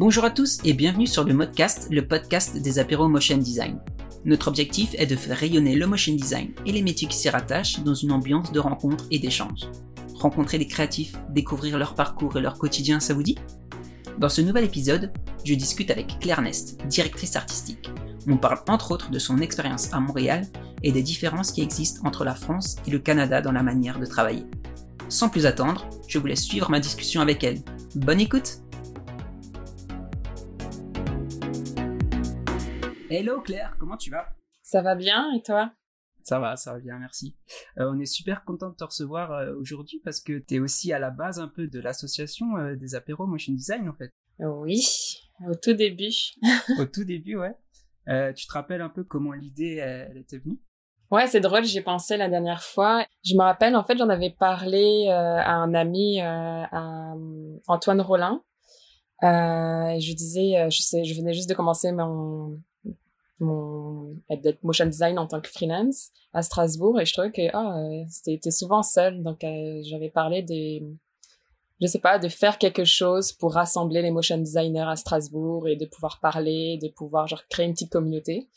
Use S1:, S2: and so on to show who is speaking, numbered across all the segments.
S1: Bonjour à tous et bienvenue sur le Modcast, le podcast des apéros motion design. Notre objectif est de faire rayonner le motion design et les métiers qui s'y rattachent dans une ambiance de rencontre et d'échange. Rencontrer des créatifs, découvrir leur parcours et leur quotidien, ça vous dit? Dans ce nouvel épisode, je discute avec Claire Nest, directrice artistique. On parle entre autres de son expérience à Montréal et des différences qui existent entre la France et le Canada dans la manière de travailler. Sans plus attendre, je vous laisse suivre ma discussion avec elle. Bonne écoute Hello Claire, comment tu vas?
S2: Ça va bien et toi?
S1: Ça va, ça va bien, merci. Euh, on est super content de te recevoir euh, aujourd'hui parce que tu es aussi à la base un peu de l'association euh, des apéros Motion Design en fait.
S2: Oui, au tout début.
S1: au tout début, ouais. tu te rappelles un peu comment l'idée elle, était venue?
S2: Ouais, c'est drôle, j'y pensé la dernière fois. Je me rappelle, en fait, j'en avais parlé à un ami, à Antoine Rollin. je disais, je sais, je venais juste de commencer mon, mon d'être motion design en tant que freelance à Strasbourg et je trouvais que ah euh, c'était souvent seul donc euh, j'avais parlé des je sais pas de faire quelque chose pour rassembler les motion designers à Strasbourg et de pouvoir parler de pouvoir genre créer une petite communauté.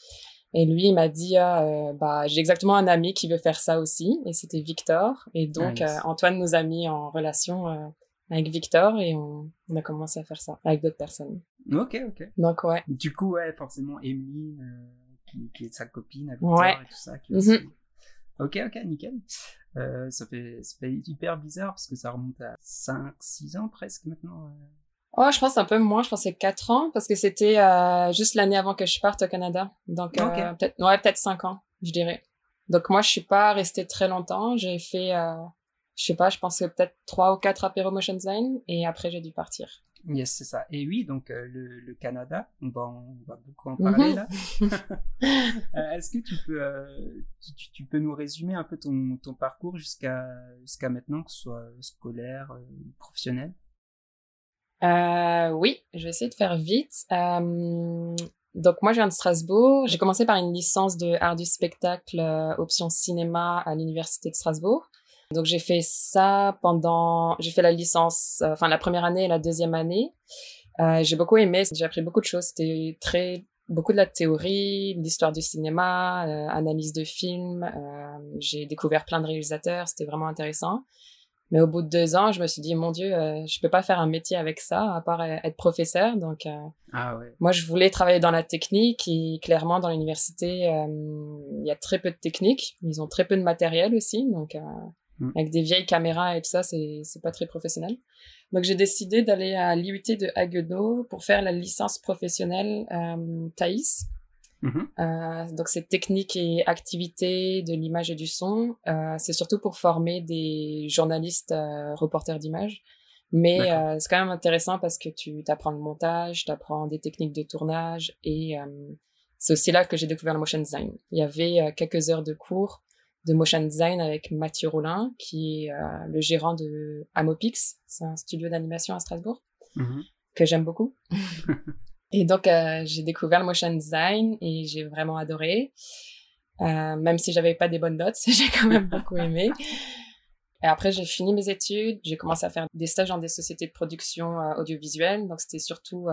S2: Et lui il m'a dit ah, euh, bah j'ai exactement un ami qui veut faire ça aussi. Et c'était Victor. Et donc Antoine nous a mis en relation avec Victor et on, on, a commencé à faire ça avec d'autres personnes.
S1: Ok, ok.
S2: Donc ouais.
S1: Du coup, ouais, forcément, Emily, euh, qui, qui, est sa copine, avec Victor et tout ça. Qui mm Ok, ok, nickel. Euh, ça, fait, ça fait hyper bizarre parce que ça remonte à 5-6 ans presque maintenant. Euh.
S2: Oh, je pense un peu moins, je pense c'est 4 ans parce que c'était euh, juste l'année avant que je parte au Canada. Donc euh, peut-être ouais, peut-être 5 ans, je dirais. Donc moi je suis pas restée très longtemps, j'ai fait je sais pas, je pense que peut-être trois ou quatre apéro motion design et après j'ai dû partir.
S1: Yes, c'est ça. Et oui, donc euh, le, le, Canada, on va, on va beaucoup en parler mhm. là. Euh, est-ce que tu peux, euh, tu, tu, peux nous résumer un peu ton, ton parcours jusqu'à jusqu'à maintenant, que ce soit scolaire, professionnel?
S2: Oui, je vais essayer de faire vite. donc moi, je viens de Strasbourg. J'ai commencé par une licence de art du spectacle, option cinéma à l'université de Strasbourg. Donc j'ai fait ça pendant, j'ai fait la licence, euh, enfin la première année et la deuxième année. Euh, j'ai beaucoup aimé, j'ai appris beaucoup de choses. C'était très beaucoup de la théorie, l'histoire du cinéma, euh, analyse de films. Euh, j'ai découvert plein de réalisateurs, c'était vraiment intéressant. Mais au bout de deux ans, je me suis dit, mon Dieu, je peux pas faire un métier avec ça, à part être professeur. Donc,
S1: ah ouais.
S2: moi, je voulais travailler dans la technique. Et clairement, dans l'université, il y a très peu de technique. Ils ont très peu de matériel aussi. Donc, Mm. avec des vieilles caméras et tout ça, c'est c'est pas très professionnel. Donc j'ai décidé d'aller à l'IUT de Haguenau pour faire la licence professionnelle euh, Thaïs. Mm-hmm. Euh, donc c'est technique et activité de l'image et du son. Euh, c'est surtout pour former des journalistes euh, reporters d'images. Mais c'est quand même intéressant parce que tu apprends le montage, tu apprends des techniques de tournage et c'est aussi là que j'ai découvert le motion design. Il y avait quelques heures de cours de motion design avec Mathieu Rollin, qui est euh, le gérant de Amopix, c'est un studio d'animation à Strasbourg, mm-hmm. que j'aime beaucoup. et donc, euh, j'ai découvert le motion design et j'ai vraiment adoré. Euh, même si j'avais pas des bonnes notes, j'ai quand même beaucoup aimé. Et après, j'ai fini mes études, j'ai commencé à faire des stages dans des sociétés de production audiovisuelle, donc c'était surtout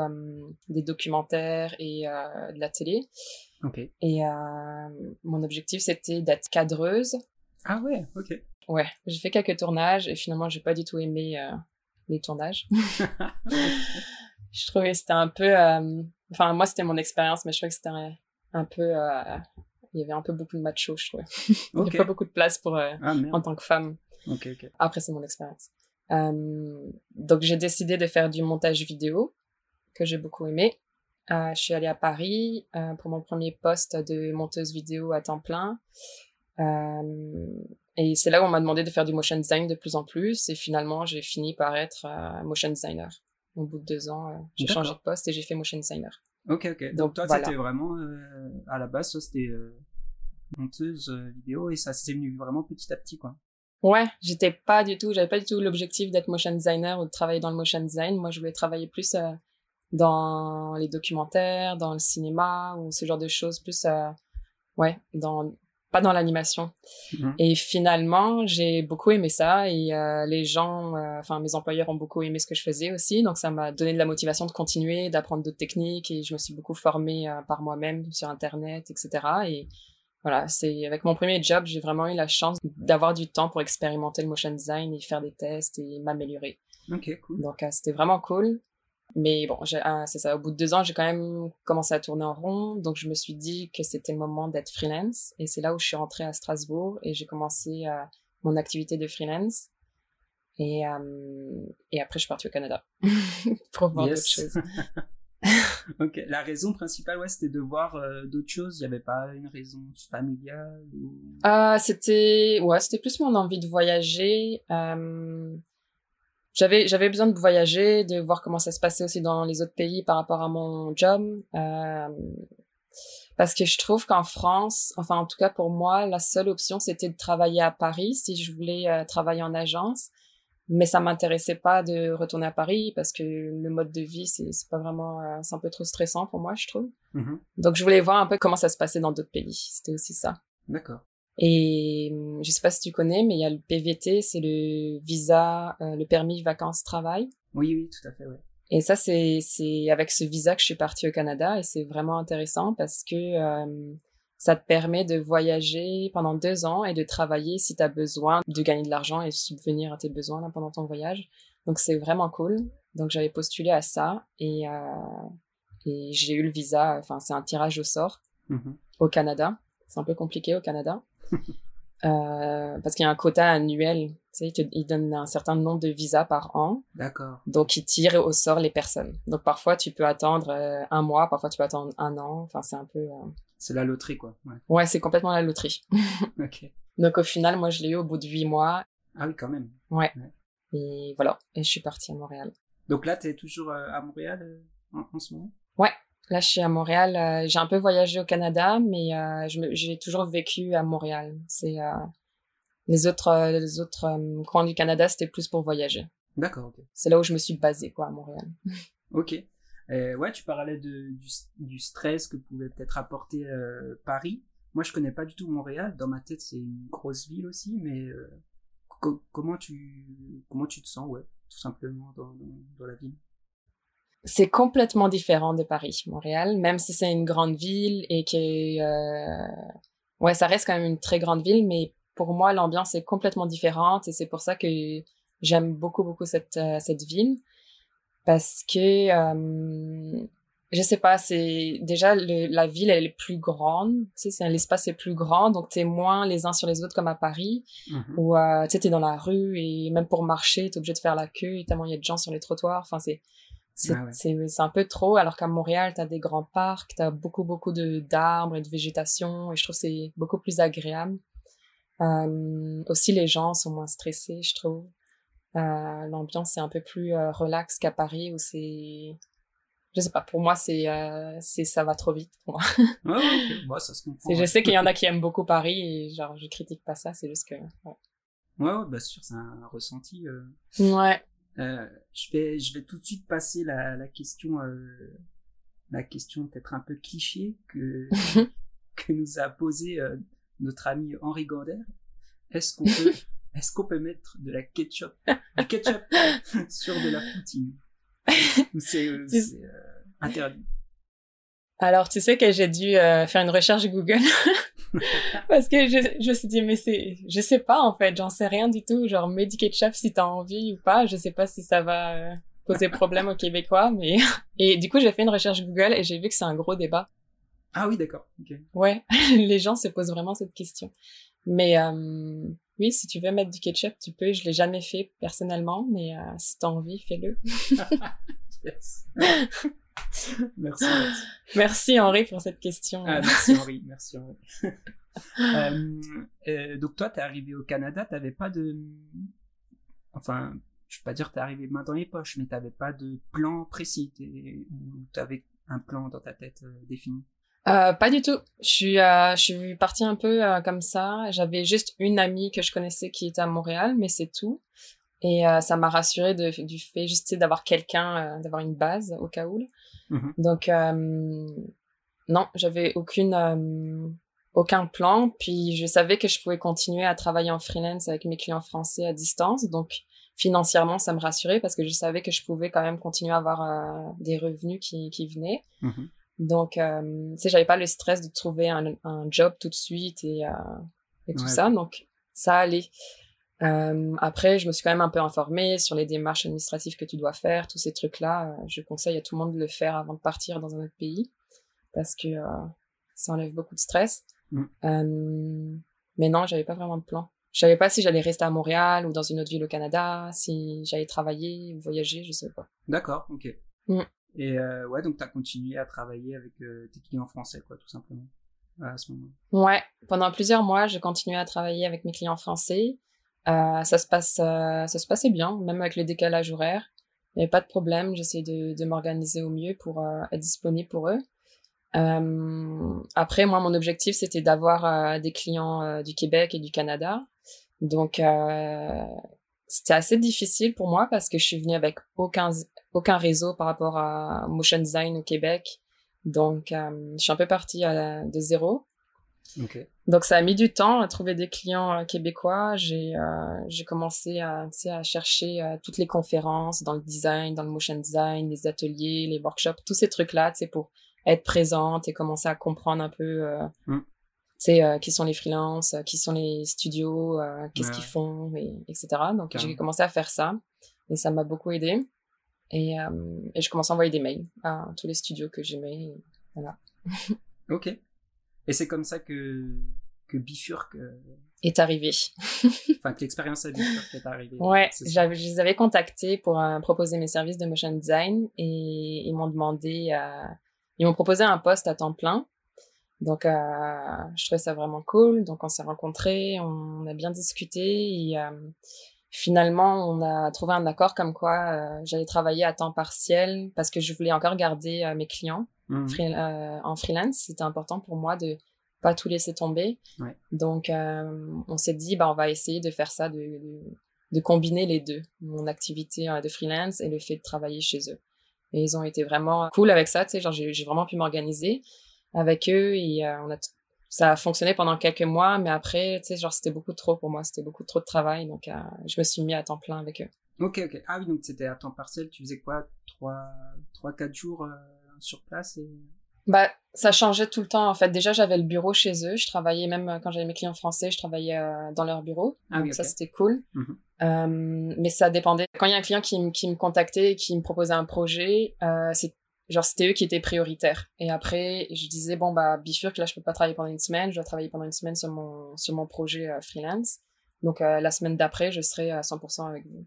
S2: des documentaires et de la télé.
S1: Okay.
S2: Et mon objectif, c'était d'être cadreuse.
S1: Ah ouais, ok.
S2: Ouais, j'ai fait quelques tournages et finalement, j'ai pas du tout aimé les tournages. je trouvais que c'était un peu... Enfin, moi, c'était mon expérience, mais je trouvais que c'était un, peu il y avait un peu beaucoup de macho, je trouvais. il n'y avait pas beaucoup de place pour ah, en tant que femme. Après, c'est mon expérience. Euh, donc, j'ai décidé de faire du montage vidéo, que j'ai beaucoup aimé. Euh, je suis allée à Paris euh, pour mon premier poste de monteuse vidéo à temps plein. Euh, et c'est là où on m'a demandé de faire du motion design de plus en plus. Et finalement, j'ai fini par être motion designer. Au bout de deux ans, j'ai changé de poste et j'ai fait motion designer.
S1: Ok, ok. Donc, toi, c'était vraiment, à la base, toi, c'était monteuse vidéo et ça s'est venu vraiment petit à petit, quoi.
S2: Ouais, j'étais pas du tout, j'avais pas du tout l'objectif d'être motion designer ou de travailler dans le motion design. Moi, je voulais travailler plus euh, dans les documentaires, dans le cinéma ou ce genre de choses, plus euh, ouais, dans pas dans l'animation. Mhm. Et finalement, j'ai beaucoup aimé ça et euh, les gens, euh, enfin mes employeurs ont beaucoup aimé ce que je faisais aussi, donc ça m'a donné de la motivation de continuer, d'apprendre d'autres techniques et je me suis beaucoup formée par moi-même sur internet, etc. Et voilà, c'est avec mon premier job, j'ai vraiment eu la chance d'avoir du temps pour expérimenter le motion design et faire des tests et m'améliorer.
S1: Ok, cool.
S2: Donc c'était vraiment cool. Mais bon, ah, c'est ça. Au bout de deux ans, j'ai quand même commencé à tourner en rond. Donc, je me suis dit que c'était le moment d'être freelance. Et c'est là où je suis rentrée à Strasbourg et j'ai commencé euh, mon activité de freelance. Et, euh, et après, je suis partie au Canada pour voir d'autres choses.
S1: ok. La raison principale, ouais, c'était de voir euh, d'autres choses. Il n'y avait pas une raison familiale ou...
S2: Ah, c'était, ouais, c'était plus mon envie de voyager. Euh, j'avais j'avais besoin de voyager, de voir comment ça se passait aussi dans les autres pays par rapport à mon job. Euh, parce que je trouve qu'en France, enfin en tout cas pour moi, la seule option c'était de travailler à Paris si je voulais euh, travailler en agence. Mais ça m'intéressait pas de retourner à Paris parce que le mode de vie c'est c'est pas vraiment euh, c'est un peu trop stressant pour moi je trouve. Mm-hmm. Donc je voulais voir un peu comment ça se passait dans d'autres pays. C'était aussi ça.
S1: D'accord.
S2: Et hum, je sais pas si tu connais, mais il y a le PVT, c'est le visa, euh, le permis vacances-travail.
S1: Oui, oui, tout à fait, ouais.
S2: Et ça, c'est c'est avec ce visa que je suis partie au Canada et c'est vraiment intéressant parce que euh, ça te permet de voyager pendant deux ans et de travailler si tu as besoin de gagner de l'argent et subvenir à tes besoins là, pendant ton voyage. Donc c'est vraiment cool. Donc j'avais postulé à ça et, euh, et j'ai eu le visa. Enfin, c'est un tirage au sort mm-hmm. au Canada. C'est un peu compliqué au Canada. Euh, parce qu'il y a un quota annuel. Tu sais, il, donne un certain nombre de visas par an.
S1: D'accord.
S2: Donc, il tire au sort les personnes. Donc, parfois, tu peux attendre euh, un mois, parfois, tu peux attendre un an. Enfin, c'est un peu... Euh,
S1: c'est la loterie, quoi.
S2: Ouais, ouais c'est complètement la loterie.
S1: ok.
S2: Donc, au final, moi, je l'ai eu au bout de huit mois.
S1: Ah oui, quand même.
S2: Ouais. Et voilà. Et je suis partie à Montréal.
S1: Donc là, tu es toujours à Montréal en ce moment?
S2: Ouais, Là, je suis à Montréal. Euh, j'ai un peu voyagé au Canada, mais euh, j'ai toujours vécu à Montréal. C'est euh, les autres les autres coins du Canada, c'était plus pour voyager.
S1: D'accord. ok.
S2: C'est là où je me suis basé, quoi, à Montréal.
S1: ok. ouais, tu parlais de, du, stress que pouvait peut-être apporter Paris. Moi, je connais pas du tout Montréal. Dans ma tête, c'est une grosse ville aussi, mais comment tu comment tu te sens, ouais, tout simplement dans, dans la ville?
S2: C'est complètement différent de Paris, Montréal, même si c'est une grande ville et que euh, ouais, ça reste quand même une très grande ville, mais pour moi l'ambiance est complètement différente et c'est pour ça que j'aime beaucoup beaucoup cette euh, cette ville. Parce que euh, je sais pas, c'est déjà la ville elle est plus grande, tu sais, c'est l'espace est plus grand, donc t'es moins les uns sur les autres comme à Paris, mm-hmm. où euh, tu sais t'es dans la rue et même pour marcher t'es obligé de faire la queue, et tellement il y a de gens sur les trottoirs, enfin c'est ah c'est un peu trop, alors qu'à Montréal, tu as des grands parcs, tu as beaucoup, beaucoup d'arbres et de végétation, et je trouve que c'est beaucoup plus agréable. Euh, aussi, les gens sont moins stressés, je trouve. Euh, L'ambiance est un peu plus euh, relax qu'à Paris, où c'est... Je sais pas, pour moi, c'est c'est ça va trop vite pour
S1: moi. ouais, ça se comprend.
S2: Je sais qu'il y en a qui aiment beaucoup Paris, et genre, je critique pas ça, c'est juste que...
S1: Ouais, ouais, bah sûr, c'est un ressenti.
S2: Ouais.
S1: Euh, je vais, je vais tout de suite passer la, la question, euh, la question peut-être un peu cliché que que nous a posé euh, notre ami Henri Gander. Est-ce qu'on peut, est-ce qu'on peut mettre de la ketchup, du ketchup sur de la poutine? C'est interdit?
S2: Alors, tu sais que j'ai dû faire une recherche Google Parce que je, je me suis dit, mais c'est, je sais pas, en fait, j'en sais rien du tout. Genre, mets du ketchup si t'as envie ou pas. Je sais pas si ça va euh, poser problème aux Québécois, mais, et du coup, j'ai fait une recherche Google et j'ai vu que c'est un gros débat.
S1: Ah oui, d'accord.
S2: Ouais, les gens se posent vraiment cette question. Mais euh, oui, si tu veux mettre du ketchup, tu peux. Je l'ai jamais fait personnellement, mais euh, si t'as envie, fais-le.
S1: yes. merci,
S2: merci. Henri pour cette question.
S1: Ah, merci Henri, merci Henri. Euh, euh, donc toi, t'es arrivé au Canada, t'avais pas de, enfin, je vais pas dire t'es arrivé main dans les poches, mais t'avais pas de plan précis, ou t'avais un plan dans ta tête euh, défini?
S2: Euh, pas du tout. Je suis, je suis partie un peu comme ça. J'avais juste une amie que je connaissais qui était à Montréal, mais c'est tout. Et ça m'a rassurée de, du fait juste d'avoir quelqu'un, d'avoir une base au cas où. Mm-hmm. Donc, euh, non, j'avais aucune, euh, aucun plan. Puis je savais que je pouvais continuer à travailler en freelance avec mes clients français à distance. Donc financièrement, ça me rassurait parce que je savais que je pouvais quand même continuer à avoir euh, des revenus qui, qui venaient. Mm-hmm. Donc, euh, tu sais, j'avais pas le stress de trouver un, un job tout de suite et, euh, et tout ça. Donc, ça allait. Euh, après, je me suis quand même un peu informée sur les démarches administratives que tu dois faire, tous ces trucs-là. je conseille à tout le monde de le faire avant de partir dans un autre pays parce que ça enlève beaucoup de stress. Mm. Euh, mais non, j'avais pas vraiment de plan. Je savais pas si j'allais rester à Montréal ou dans une autre ville au Canada, si j'allais travailler ou voyager, je sais pas.
S1: D'accord, ok. Mm. Et euh, ouais, donc tu as continué à travailler avec euh, tes clients français, quoi, tout simplement, à ce moment.
S2: Ouais, pendant plusieurs mois, j'ai continué à travailler avec mes clients français. Ça se passe, ça se passait bien, même avec le décalage horaire. Il n'y avait pas de problème. J'essayais de, m'organiser au mieux pour être disponible pour eux. Euh, après, moi, mon objectif, c'était d'avoir euh, des clients euh, du Québec et du Canada. Donc, euh, c'était assez difficile pour moi parce que je suis venue avec aucun, aucun réseau par rapport à motion design au Québec. Donc, je suis un peu partie de zéro. Okay. Donc, ça a mis du temps à trouver des clients québécois. J'ai j'ai commencé à, à chercher toutes les conférences dans le design, dans le motion design, les ateliers, les workshops, tous ces trucs-là, sais, pour être présente et commencer à comprendre un peu euh, mm. euh qui sont les freelances, euh, qui sont les studios, euh, qu'est-ce qu'ils font, et, etc. Donc j'ai commencé à faire ça et ça m'a beaucoup aidé. Et, et, je commence à envoyer des mails à tous les studios que j'aimais. Voilà.
S1: ok. Et c'est comme ça que, que Bifurc
S2: est arrivé.
S1: enfin, que l'expérience à Bifurc est arrivée.
S2: Ouais, je les avais contactés pour proposer mes services de motion design et ils m'ont demandé ils m'ont proposé un poste à temps plein. Donc, euh, je trouvais ça vraiment cool. Donc, on s'est rencontrés, on a bien discuté et euh, finalement, on a trouvé un accord comme quoi euh, j'allais travailler à temps partiel parce que je voulais encore garder euh, mes clients mmh. en freelance. C'était important pour moi de pas tout laisser tomber. Ouais. Donc, on s'est dit, bah, on va essayer de faire ça, de, de, de combiner les deux, mon activité de freelance et le fait de travailler chez eux. Et ils ont été vraiment cool avec ça, tu sais, genre j'ai vraiment pu m'organiser avec eux et euh, on a ça a fonctionné pendant quelques mois, mais après, tu sais, genre c'était beaucoup trop pour moi, c'était beaucoup trop de travail, donc euh, je me suis mis à temps plein avec eux.
S1: Ok, ok. Ah oui, donc c'était à temps partiel, tu faisais quoi, trois, trois, quatre jours euh, sur place et...
S2: Bah, ça changeait tout le temps en fait. Déjà, j'avais le bureau chez eux. Je travaillais même quand j'avais mes clients français, je travaillais dans leur bureau. Ah, donc ça, c'était cool. Euh, mais ça dépendait. Quand il y a un client qui, qui me contactait et qui me proposait un projet, euh, c'est genre c'était eux qui étaient prioritaires. Et après, je disais bon bah Bifurc là je peux pas travailler pendant une semaine, je dois travailler pendant une semaine sur mon sur mon projet euh, freelance. Donc euh, la semaine d'après, je serai à 100% avec vous.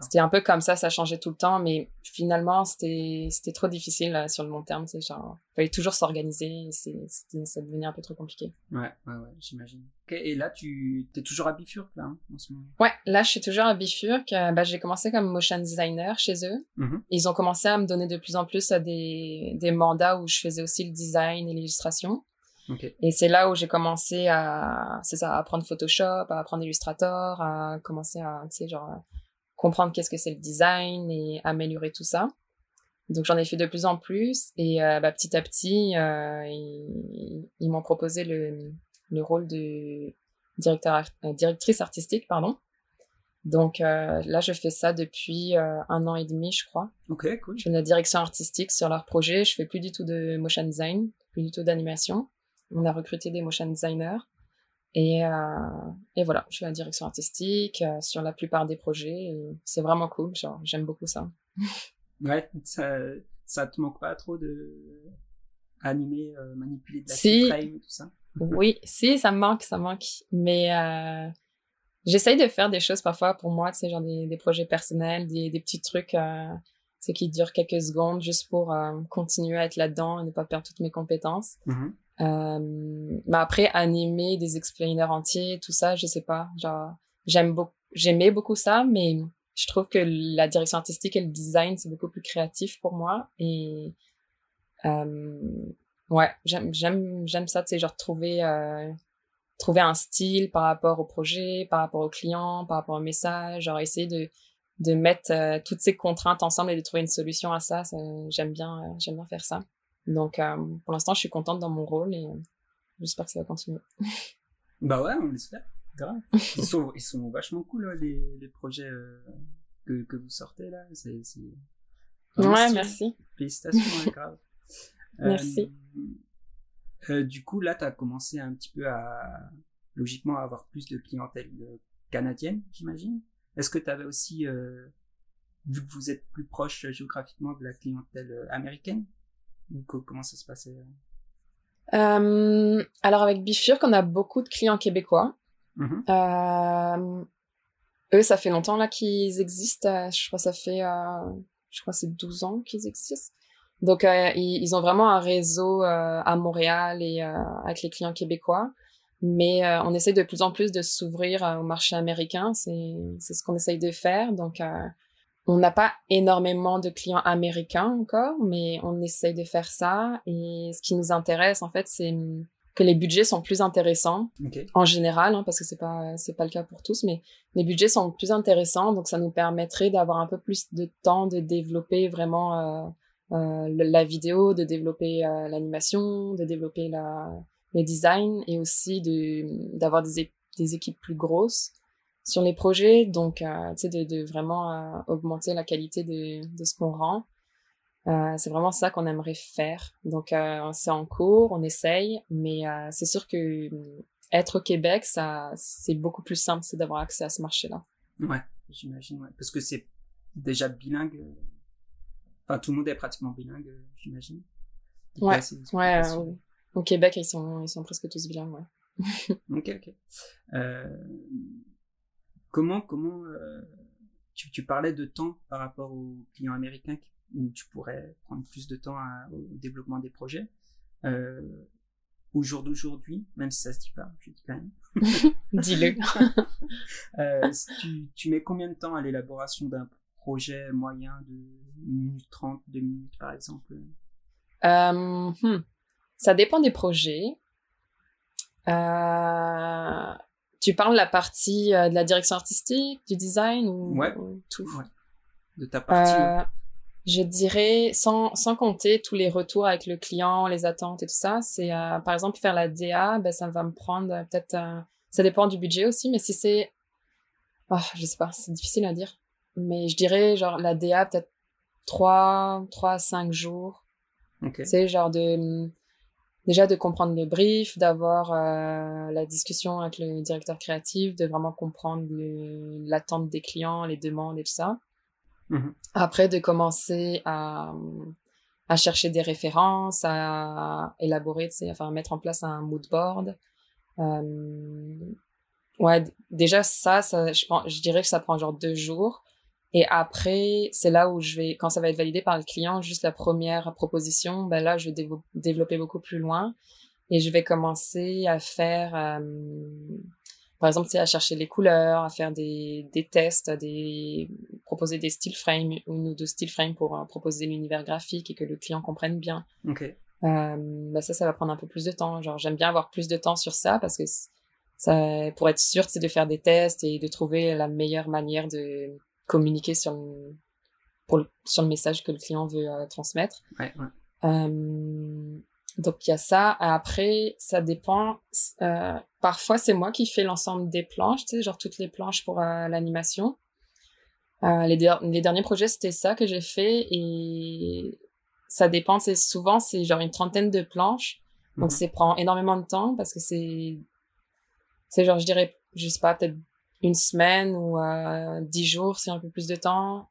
S2: C'était un peu comme ça, ça changeait tout le temps, mais finalement, c'était, trop difficile sur le long terme. C'est genre, fallait toujours s'organiser, ça devenait un peu trop compliqué.
S1: Ouais, ouais, ouais, j'imagine. et là, tu es toujours à Bifurc, là, hein, en ce moment?
S2: Ouais, là, je suis toujours à Bifurc. Euh, bah, j'ai commencé comme motion designer chez eux. Mm-hmm. Ils ont commencé à me donner de plus en plus des, des mandats où je faisais aussi le design et l'illustration. Okay. Et c'est là où j'ai commencé à, c'est ça, à apprendre Photoshop, à apprendre Illustrator, à commencer à, tu sais, genre, comprendre qu'est-ce que c'est le design et améliorer tout ça. Donc j'en ai fait de plus en plus et euh, bah, petit à petit, euh, ils, m'ont proposé le, le, rôle de directeur, euh, directrice artistique, pardon. Donc là, je fais ça depuis un an et demi, je crois.
S1: Ok, cool.
S2: Je fais de la direction artistique sur leur projet. Je fais plus du tout de motion design, plus du tout d'animation. On a recruté des motion designers et, euh, et voilà, je suis la direction artistique euh, sur la plupart des projets. C'est vraiment cool, genre j'aime beaucoup ça.
S1: ouais, ça, ça te manque pas trop de animer, euh, manipuler de la si. frame et tout ça?
S2: Oui, si, ça me manque, ça manque. Mais euh, j'essaye de faire des choses parfois pour moi, tu sais, genre des, des projets personnels, des, des petits trucs euh, qui durent quelques secondes juste pour continuer à être là-dedans et ne pas perdre toutes mes compétences. Mm-hmm. Euh, mais après, animer des explainers entiers, tout ça, je sais pas. Genre, j'aime beaucoup, j'aimais beaucoup ça, mais je trouve que la direction artistique et le design, c'est beaucoup plus créatif pour moi. Et, euh, ouais, j'aime, j'aime, j'aime ça, tu sais, genre trouver, euh, trouver un style par rapport au projet, par rapport au client, par rapport au message, genre essayer de, de mettre euh, toutes ces contraintes ensemble et de trouver une solution à ça, ça j'aime bien, j'aime bien faire ça. Donc, euh, pour l'instant, je suis contente dans mon rôle et, j'espère que ça va continuer.
S1: bah ouais, on l'espère. Grave. Ils sont, ils sont vachement cool, les, les projets que, que vous sortez là. C'est,
S2: Ouais, merci.
S1: Félicitations, grave.
S2: merci.
S1: Euh, du coup, là, tu as commencé un petit peu à, logiquement, avoir plus de clientèle canadienne, j'imagine. Est-ce que tu avais aussi, euh, vu que vous êtes plus proche géographiquement de la clientèle euh, américaine, comment ça se passait?
S2: Euh, Alors avec Bifurc, on a beaucoup de clients québécois. Mm-hmm. eux, ça fait longtemps là qu'ils existent. Je crois que ça fait, je crois c'est 12 ans qu'ils existent. Donc ils, ils, ont vraiment un réseau à Montréal et avec les clients québécois. Mais euh, on essaie de plus en plus de s'ouvrir euh, au marché américain. C'est, c'est ce qu'on essaye de faire. Donc, euh, on n'a pas énormément de clients américains encore, mais on essaye de faire ça. Et ce qui nous intéresse, en fait, c'est que les budgets sont plus intéressants en général, hein, parce que c'est pas c'est pas le cas pour tous, mais les budgets sont plus intéressants, donc ça nous permettrait d'avoir un peu plus de temps de développer vraiment euh, la vidéo, de développer l'animation, de développer la le design et aussi de d'avoir des, des équipes plus grosses sur les projets donc euh, de, de, vraiment euh, augmenter la qualité de, de ce qu'on rend euh, c'est vraiment ça qu'on aimerait faire donc c'est en cours on essaye mais c'est sûr que être au Québec ça c'est beaucoup plus simple c'est d'avoir accès à ce marché là
S1: ouais j'imagine ouais. parce que c'est déjà bilingue enfin tout le monde est pratiquement bilingue j'imagine
S2: ouais ouais, ouais au Québec, ils sont, ils sont presque tous bilingues, ouais.
S1: ok, ok. Euh, comment, comment, euh, tu, tu, parlais de temps par rapport aux clients américains où tu pourrais prendre plus de temps au développement des projets. Euh, au jour d'aujourd'hui, même si ça se dit pas, je dis quand même.
S2: Dis-le.
S1: euh, tu, tu mets combien de temps à l'élaboration d'un projet moyen de 1 minute 30, 2 minutes par exemple?
S2: Hmm. Ça dépend des projets. Euh, tu parles de la partie euh, de la direction artistique, du design ou, tout?
S1: De ta partie. Euh,
S2: je dirais, sans, sans compter tous les retours avec le client, les attentes et tout ça, c'est par exemple faire la DA, ben, ça va me prendre peut-être. ça dépend du budget aussi, mais si c'est. Oh, je sais pas, c'est difficile à dire. Mais je dirais, genre, la DA, peut-être 3, 3 à 5 jours.
S1: Okay.
S2: C'est genre de déjà de comprendre le brief, d'avoir euh, la discussion avec le directeur créatif, de vraiment comprendre l'attente des clients, les demandes et tout ça.
S1: Mm-hmm.
S2: Après, de commencer à, à chercher des références, à élaborer, enfin, mettre en place un mood board. Euh, ouais, déjà ça, ça je, je dirais que ça prend genre deux jours. Et après, c'est là où je vais, quand ça va être validé par le client, juste la première proposition, ben là, je vais développer beaucoup plus loin et je vais commencer à faire, euh, par exemple, à chercher les couleurs, à faire des, des tests, des proposer des style frames, une ou deux style frames pour euh, proposer l'univers graphique et que le client comprenne bien.
S1: Ok.
S2: Euh, ben ça, ça va prendre un peu plus de temps. Genre, j'aime bien avoir plus de temps sur ça parce que ça, pour être sûr, c'est de faire des tests et de trouver la meilleure manière de communiquer sur le, pour le, sur le message que le client veut euh, transmettre.
S1: Ouais, ouais.
S2: Euh, donc il y a ça. Après, ça dépend. Euh, parfois, c'est moi qui fais l'ensemble des planches, tu sais, genre toutes les planches pour l'animation. Les, les, derniers projets, c'était ça que j'ai fait et ça dépend. C'est souvent c'est genre une trentaine de planches, donc ça mhm. prend énormément de temps parce que c'est c'est genre je dirais je sais pas peut-être une semaine ou euh, dix jours si un peu plus de temps.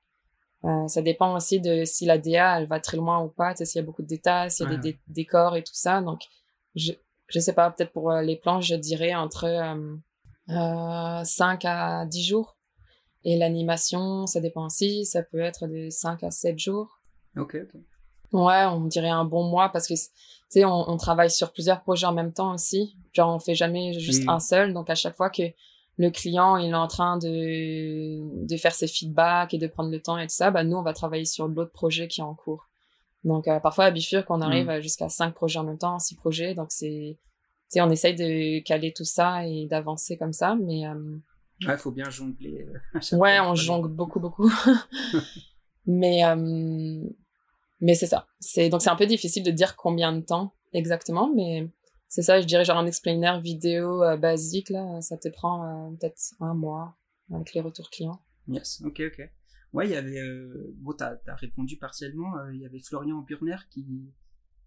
S2: Euh, ça dépend aussi de si la DA elle va très loin ou pas, s'il y a beaucoup de détails, s'il y a des, décors et tout ça. Donc je je sais pas, peut-être pour euh, les planches, je dirais entre euh, 5 à 10 jours. Et l'animation, ça dépend aussi, ça peut être de 5 à 7 jours.
S1: Ok, ok.
S2: Ouais, on dirait un bon mois parce que, tu sais, on, on, travaille sur plusieurs projets en même temps aussi. Genre, on fait jamais juste un seul. Donc, à chaque fois que le client il est en train de, de faire ses feedbacks et de prendre le temps et tout ça, bah nous on va travailler sur l'autre projet qui est en cours. Donc euh, parfois à Bifurc on arrive mm. jusqu'à cinq projets en même temps, six projets, donc c'est on essaye de caler tout ça et d'avancer comme ça, mais euh,
S1: ouais faut bien jongler.
S2: Euh, ouais on jongle beaucoup beaucoup, mais euh, mais c'est ça. C'est donc c'est un peu difficile de dire combien de temps exactement, mais c'est ça, je dirais genre un explainer vidéo basique, là, ça te prend peut-être un mois avec les retours clients.
S1: Yes, ok, ok. Ouais, il y avait, euh, bon, t'as as répondu partiellement, euh, il y avait Florian Burner qui,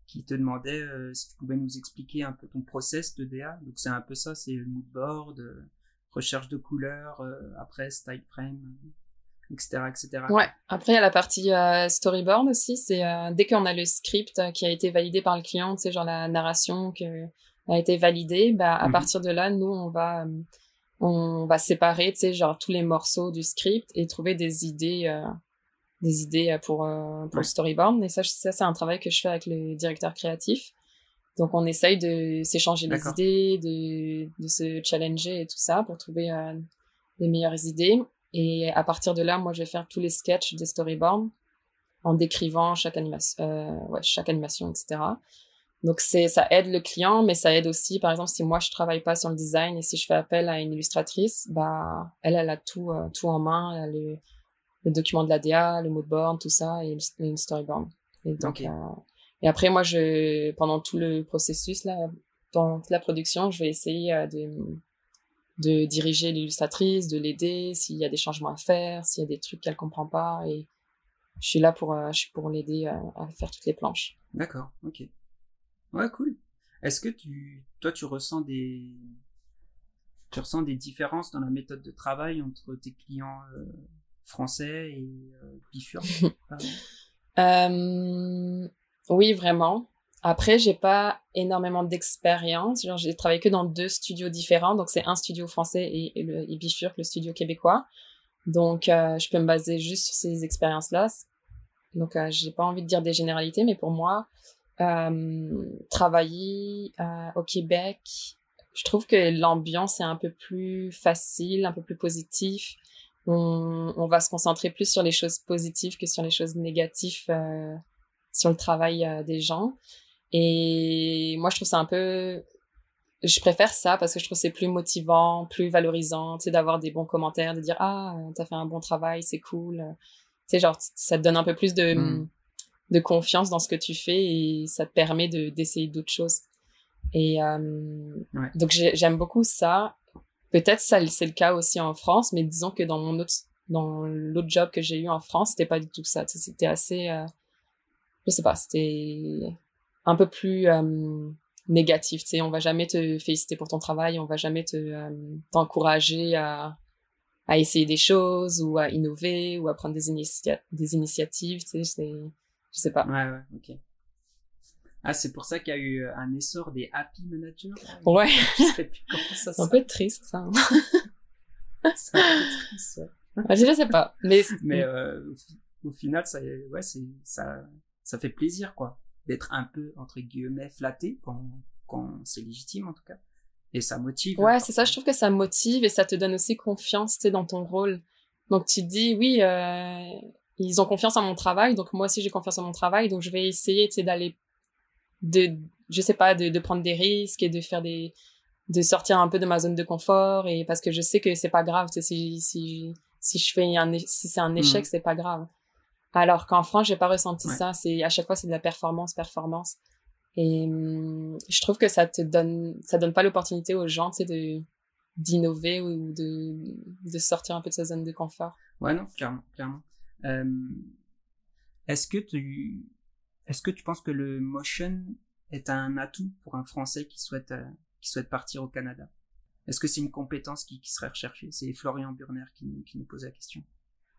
S1: qui te demandait euh, si tu pouvais nous expliquer un peu ton process de DA. Donc c'est un peu ça, c'est le mood board, recherche de couleurs, après style frame, etc., etc.
S2: Ouais. Après il y a la partie storyboard aussi. C'est dès qu'on a le script qui a été validé par le client, tu sais genre la narration qui a été validée, bah à mhm. partir de là, nous on va on va séparer, tu sais, genre tous les morceaux du script et trouver des idées, euh, des idées euh, pour, euh, pour le storyboard. Et ça, ça c'est un travail que je fais avec le directeur créatif. Donc, on essaye de s'échanger des idées, de, de se challenger et tout ça pour trouver euh, les meilleures idées. Et à partir de là, moi, je vais faire tous les sketchs des storyboards en décrivant chaque animation, euh, ouais, chaque animation, etc. Donc c'est ça aide le client, mais ça aide aussi, par exemple, si moi je travaille pas sur le design et si je fais appel à une illustratrice, bah elle elle a tout euh, tout en main, elle a le, le document de la DA, le moodboard, tout ça et une storyboard. Et donc euh, et après moi je pendant tout le processus là, pendant toute la production, je vais essayer euh, de de diriger l'illustratrice, de l'aider s'il y a des changements à faire, s'il y a des trucs qu'elle comprend pas et je suis là pour je suis pour l'aider à faire toutes les planches.
S1: D'accord, ok. Ouais, cool. Est-ce que tu, toi, tu ressens des, tu ressens des différences dans la méthode de travail entre tes clients euh, français et euh,
S2: euh, Oui, vraiment. Après, j'ai pas énormément d'expérience. J'ai travaillé que dans deux studios différents. Donc, c'est un studio français et, le et Bifurc, le studio québécois. Donc, euh, je peux me baser juste sur ces expériences-là. Donc, euh, j'ai pas envie de dire des généralités, mais pour moi, euh, travailler euh, au Québec, je trouve que l'ambiance est un peu plus facile, un peu plus positif. On, va se concentrer plus sur les choses positives que sur les choses négatives, sur le travail des gens. Et moi, je trouve ça un peu... Je préfère ça parce que je trouve c'est plus motivant, plus valorisant, tu sais, d'avoir des bons commentaires, de dire « Ah, t'as fait un bon travail, c'est cool. » Tu sais, genre, ça te donne un peu plus de... Hmm de confiance dans ce que tu fais et ça te permet de d'essayer d'autres choses. Et euh, donc j'aime beaucoup ça. Peut-être ça c'est le cas aussi en France, mais disons que dans mon autre dans l'autre job que j'ai eu en France, c'était pas du tout ça. C'était assez, euh, je sais pas, c'était un peu plus euh, négatif. Tu sais, on va jamais te féliciter pour ton travail, on va jamais te euh, t'encourager à à essayer des choses ou à innover ou à prendre des, initia des initiatives. Tu sais, je sais pas.
S1: Ouais, ouais, ok. Ah, c'est pour ça qu'il y a eu un essor des happy managers.
S2: Ouais. Je sais plus comment ça C'est un peu triste, ça. c'est un peu triste, ouais. je sais pas. Mais,
S1: mais euh, au, final, ça, ouais, ça, ça fait plaisir, quoi. D'être un peu, entre guillemets, flatté quand, quand c'est légitime, en tout cas. Et ça motive.
S2: Ouais, c'est ça. Je trouve que ça motive et ça te donne aussi confiance, dans ton rôle. Donc, tu te dis, oui, euh, ils ont confiance en mon travail, donc moi aussi j'ai confiance en mon travail, donc je vais essayer, d'aller, de, je sais pas, de, de prendre des risques et de faire des, de sortir un peu de ma zone de confort et parce que je sais que c'est pas grave, si, si, si je fais un, si c'est un échec, mm. c'est pas grave. Alors qu'en France, j'ai pas ressenti ça, c'est, à chaque fois, c'est de la performance, performance. Et hum, je trouve que ça te donne, ça donne pas l'opportunité aux gens, tu sais, de, d'innover ou de, de sortir un peu de sa zone de confort.
S1: Ouais, non, clairement, clairement. Euh, est-ce que tu est-ce que tu penses que le motion est un atout pour un Français qui souhaite euh, qui souhaite partir au Canada? Est-ce que c'est une compétence qui, qui serait recherchée? C'est Florian Burner qui, qui nous pose la question.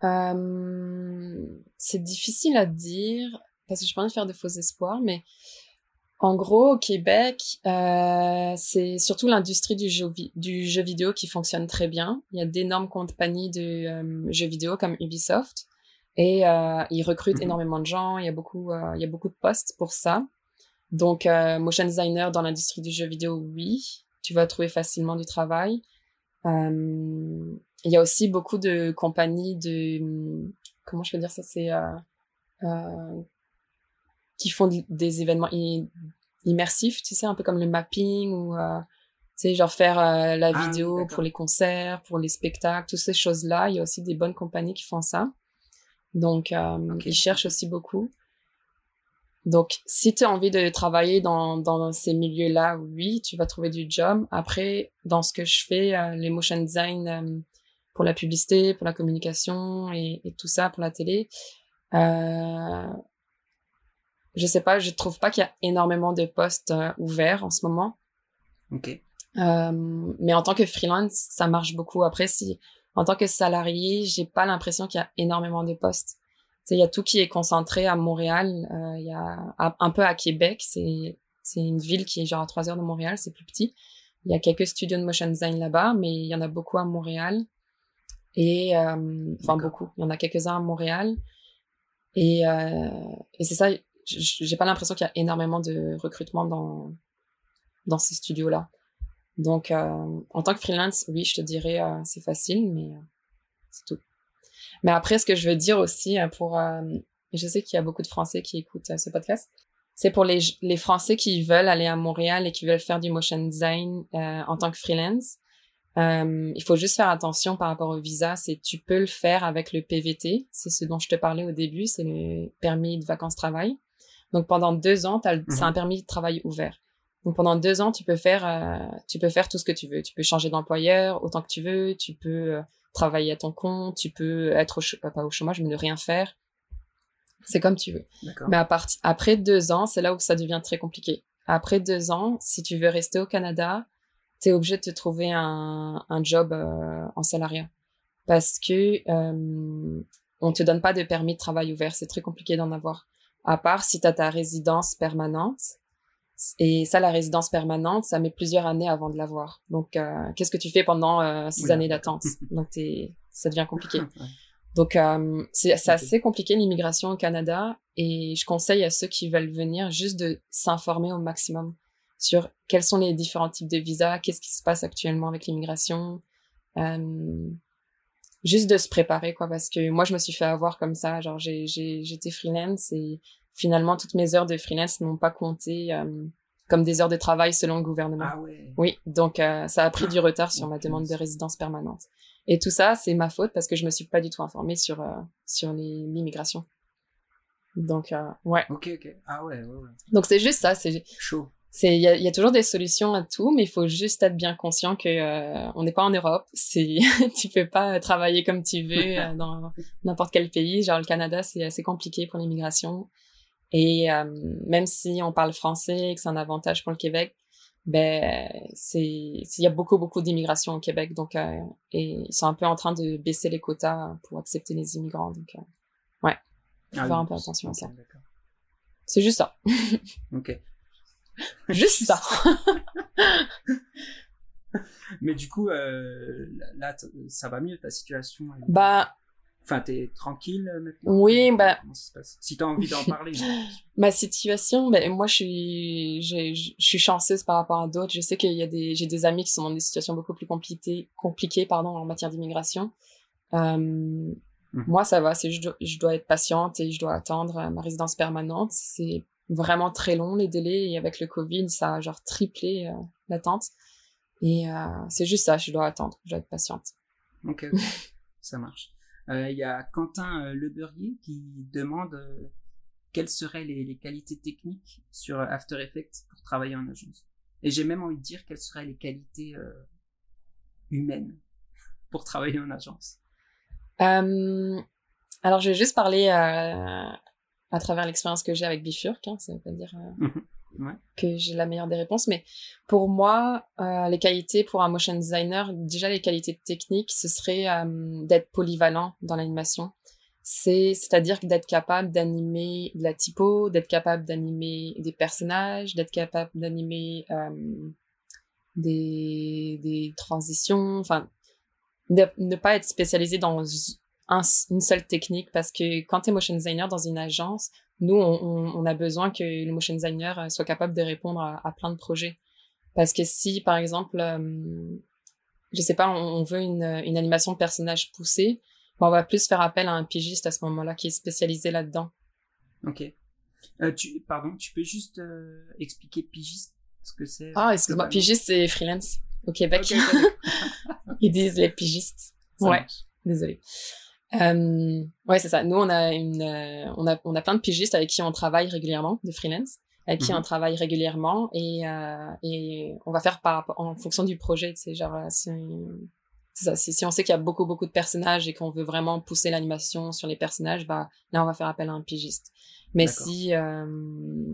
S2: Euh, c'est difficile à dire parce que je pas envie de faire de faux espoirs, mais en gros, au Québec, euh, c'est surtout l'industrie du jeu, du jeu vidéo qui fonctionne très bien. Il y a d'énormes compagnies de euh, jeux vidéo comme Ubisoft et euh, ils recrutent mhm. énormément de gens. Il y a beaucoup, euh, il y a beaucoup de postes pour ça. Donc, euh, motion designer dans l'industrie du jeu vidéo, oui, tu vas trouver facilement du travail. Euh, il y a aussi beaucoup de compagnies de, comment je peux dire ça, c'est qui font des événements immersifs, tu sais, un peu comme le mapping ou tu sais, genre faire la ah vidéo pour les concerts, pour les spectacles, toutes ces choses-là. Il y a aussi des bonnes compagnies qui font ça. Donc, euh, ils cherchent aussi beaucoup. Donc, si tu as envie de travailler dans, dans ces milieux-là, oui, tu vas trouver du job. Après, dans ce que je fais, euh, les motion design euh, pour la publicité, pour la communication et, et tout ça, pour la télé, euh, je sais pas, je trouve pas qu'il y a énormément de postes euh, ouverts en ce moment.
S1: Ok.
S2: mais en tant que freelance, ça marche beaucoup. Après, si en tant que salarié, j'ai pas l'impression qu'il y a énormément de postes il y a tout qui est concentré à Montréal, euh, il y a un peu à Québec, c'est c'est une ville qui est genre à trois heures de Montréal, c'est plus petit. Il y a quelques studios de motion design là-bas, mais il y en a beaucoup à Montréal. Et euh, enfin beaucoup, il y en a quelques-uns à Montréal. Et, euh, et c'est ça, j'ai pas l'impression qu'il y a énormément de recrutement dans dans ces studios-là. Donc euh, en tant que freelance, oui, je te dirais c'est facile, mais c'est tout. Mais après, ce que je veux dire aussi euh, pour, euh, je sais qu'il y a beaucoup de Français qui écoutent euh, ce podcast, c'est pour les, les Français qui veulent aller à Montréal et qui veulent faire du motion design en tant que freelance. il faut juste faire attention par rapport au visa. C'est tu peux le faire avec le PVT, c'est ce dont je te parlais au début, c'est le permis de vacances-travail. Donc pendant deux ans, as, c'est un mhm. permis de travail ouvert. Donc pendant deux ans, tu peux faire, tu peux faire tout ce que tu veux. Tu peux changer d'employeur autant que tu veux. Tu peux travailler à ton compte, tu peux être au pas au chômage, mais ne rien faire. C'est comme tu veux. Mais à après deux ans, c'est là où ça devient très compliqué. Après deux ans, si tu veux rester au Canada, tu es obligé de te trouver un, un job euh, en salariat. Parce que euh, on te donne pas de permis de travail ouvert. C'est très compliqué d'en avoir. À part si tu as ta résidence permanente. Et ça, la résidence permanente, ça met plusieurs années avant de l'avoir. Donc, euh, qu'est-ce que tu fais pendant euh, six années d'attente? Donc, ça devient compliqué. Donc, euh, c'est assez compliqué l'immigration au Canada. Et je conseille à ceux qui veulent venir juste de s'informer au maximum sur quels sont les différents types de visas, qu'est-ce qui se passe actuellement avec l'immigration. juste de se préparer, quoi. Parce que moi, je me suis fait avoir comme ça. Genre, j'étais freelance et finalement, toutes mes heures de freelance n'ont pas compté euh, comme des heures de travail selon le gouvernement.
S1: Ah ouais.
S2: Oui, donc euh, ça a pris du retard sur ma demande de résidence permanente. Et tout ça, c'est ma faute parce que je me suis pas du tout informée sur euh, sur l'immigration. Donc ouais.
S1: Ok ok. Ah ouais ouais ouais.
S2: Donc c'est juste ça, c'est
S1: chaud.
S2: Il y a, y a, toujours des solutions à tout, mais il faut juste être bien conscient que on n'est pas en Europe. Tu peux pas travailler comme tu veux dans n'importe quel pays. Genre le Canada, c'est assez compliqué pour l'immigration. Et euh, même si on parle français et que c'est un avantage pour le Québec, ben c'est il y a beaucoup beaucoup d'immigration au Québec. Donc euh, et ils sont un peu en train de baisser les quotas pour accepter les immigrants. Donc euh, ouais. Faut ah faire un peu attention à ça. c'est juste ça.
S1: Ok.
S2: Juste ça.
S1: Mais du coup là ça va mieux ta situation
S2: bah
S1: Enfin, t'es tranquille euh, maintenant
S2: Oui, bah.
S1: Comment ça se passe? Si t'as envie d'en parler.
S2: Ma situation, ben moi je suis, je, suis chanceuse par rapport à d'autres. Je sais qu'il y a des, j'ai des amis qui sont dans des situations beaucoup plus compliquées, compliquées pardon, en matière d'immigration. Euh, mmh. Moi, ça va. C'est je, dois, je dois être patiente et je dois attendre euh, ma résidence permanente. C'est vraiment très long les délais et avec le Covid, ça a genre triplé euh, l'attente. Et euh, c'est juste ça. Je dois attendre. Je dois être patiente.
S1: Ok, ça marche. Euh, il y a Quentin euh, Leberrier qui demande euh, quelles seraient les, qualités techniques sur After Effects pour travailler en agence. Et j'ai même envie de dire quelles seraient les qualités humaines pour travailler en agence.
S2: alors, je vais juste parler à travers l'expérience que j'ai avec Bifurc, hein, ça veut pas dire que j'ai la meilleure des réponses. Mais pour moi, euh, les qualités pour un motion designer, déjà les qualités techniques, ce serait euh, d'être polyvalent dans l'animation. C'est, c'est-à-dire d'être capable d'animer de la typo, d'être capable d'animer des personnages, d'être capable d'animer euh, des, des transitions, enfin, de ne pas être spécialisé dans une seule technique parce que quand tu es motion designer dans une agence, nous, on, on, a besoin que le motion designer euh, soit capable de répondre à, à plein de projets. Parce que si, par exemple, euh, je sais pas, on, veut une, une, animation de personnage poussée, ben, on va plus faire appel à un pigiste à ce moment-là qui est spécialisé là-dedans.
S1: Ok. Euh, tu, pardon, tu peux juste euh, expliquer pigiste ce que c'est
S2: Ah, excuse-moi, pigiste c'est freelance au Québec. Ils disent les pigistes. ouais, désolé. Euh, ouais, c'est ça. Nous, on a une, euh, on a, on a plein de pigistes avec qui on travaille régulièrement, de freelance, avec qui on mhm. travaille régulièrement et euh, et on va faire par en fonction du projet. C'est genre euh, si, ça. Si, on sait qu'il y a beaucoup beaucoup de personnages et qu'on veut vraiment pousser l'animation sur les personnages, bah là, on va faire appel à un pigiste. Mais si euh,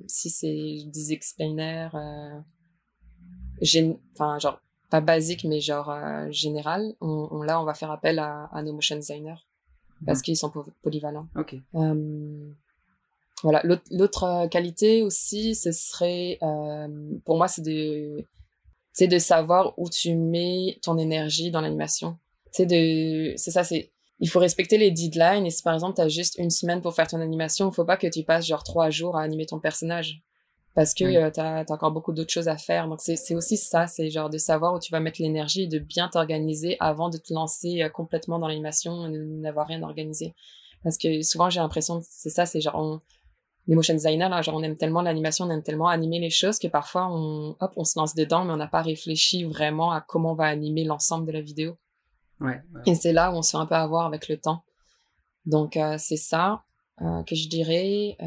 S2: si c'est des explainers, euh, enfin genre pas basique mais genre général, on, on, là on va faire appel à, à nos motion designers parce qu'ils sont polyvalents.
S1: Ok.
S2: Euh, voilà. L'autre euh, qualité aussi, ce serait, euh, pour moi, c'est de, c'est de savoir où tu mets ton énergie dans l'animation. C'est de, c'est ça, c'est, il faut respecter les deadlines. Et si par exemple, tu as juste une semaine pour faire ton animation, il faut pas que tu passes genre trois jours à animer ton personnage parce que euh, tu as, encore beaucoup d'autres choses à faire. Donc c'est aussi ça, c'est genre de savoir où tu vas mettre l'énergie et de bien t'organiser avant de te lancer euh, complètement dans l'animation et n'avoir rien organisé. Parce que souvent j'ai l'impression que c'est ça, c'est genre on, les motion designers là, genre on aime tellement l'animation, on aime tellement animer les choses que parfois on hop on se lance dedans mais on n'a pas réfléchi vraiment à comment on va animer l'ensemble de la vidéo.
S1: Ouais,
S2: Et c'est là où on se fait un peu avoir avec le temps. Donc euh, c'est ça que je dirais.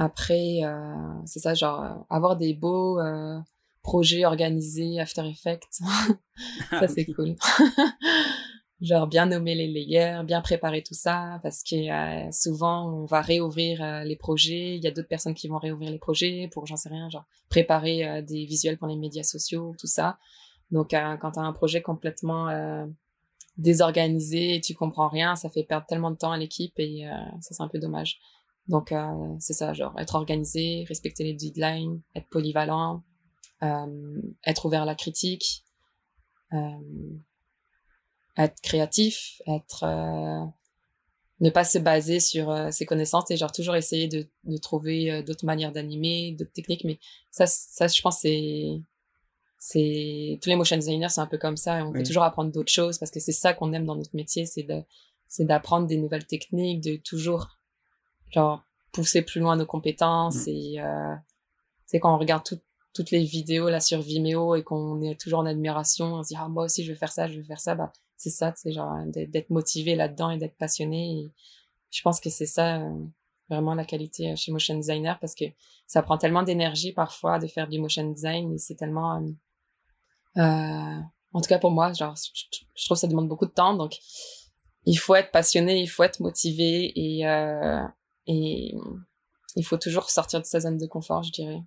S2: Après, euh, c'est ça, genre, euh, avoir des beaux euh, projets organisés After Effects, ça c'est cool. genre, bien nommer les layers, bien préparer tout ça, parce que souvent, on va réouvrir les projets, il y a d'autres personnes qui vont réouvrir les projets pour, j'en sais rien, genre, préparer des visuels pour les médias sociaux, tout ça. Donc, quand tu as un projet complètement désorganisé et tu comprends rien, ça fait perdre tellement de temps à l'équipe et ça c'est un peu dommage. Donc, euh, c'est ça, genre être organisé, respecter les deadlines, être polyvalent, euh, être ouvert à la critique, euh, être créatif, être euh, ne pas se baser sur euh, ses connaissances et genre toujours essayer de, de trouver euh, d'autres manières d'animer, d'autres techniques. Mais ça, ça, je pense, c'est c'est tous les motion designers c'est un peu comme ça. on peut toujours apprendre d'autres choses parce que c'est ça qu'on aime dans notre métier, c'est de c'est d'apprendre des nouvelles techniques, de toujours genre pousser plus loin nos compétences mm. et euh, c'est quand on regarde toutes les vidéos là sur Vimeo et qu'on est toujours en admiration on se dit ah moi aussi je vais faire ça je vais faire ça bah c'est ça c'est genre d'être motivé là-dedans et d'être passionné et je pense que c'est ça euh, vraiment la qualité euh, chez motion designer parce que ça prend tellement d'énergie parfois de faire du motion design et c'est tellement euh, en tout cas pour moi genre je, trouve que ça demande beaucoup de temps donc il faut être passionné il faut être motivé et euh, et il faut toujours sortir de sa zone de confort, je dirais,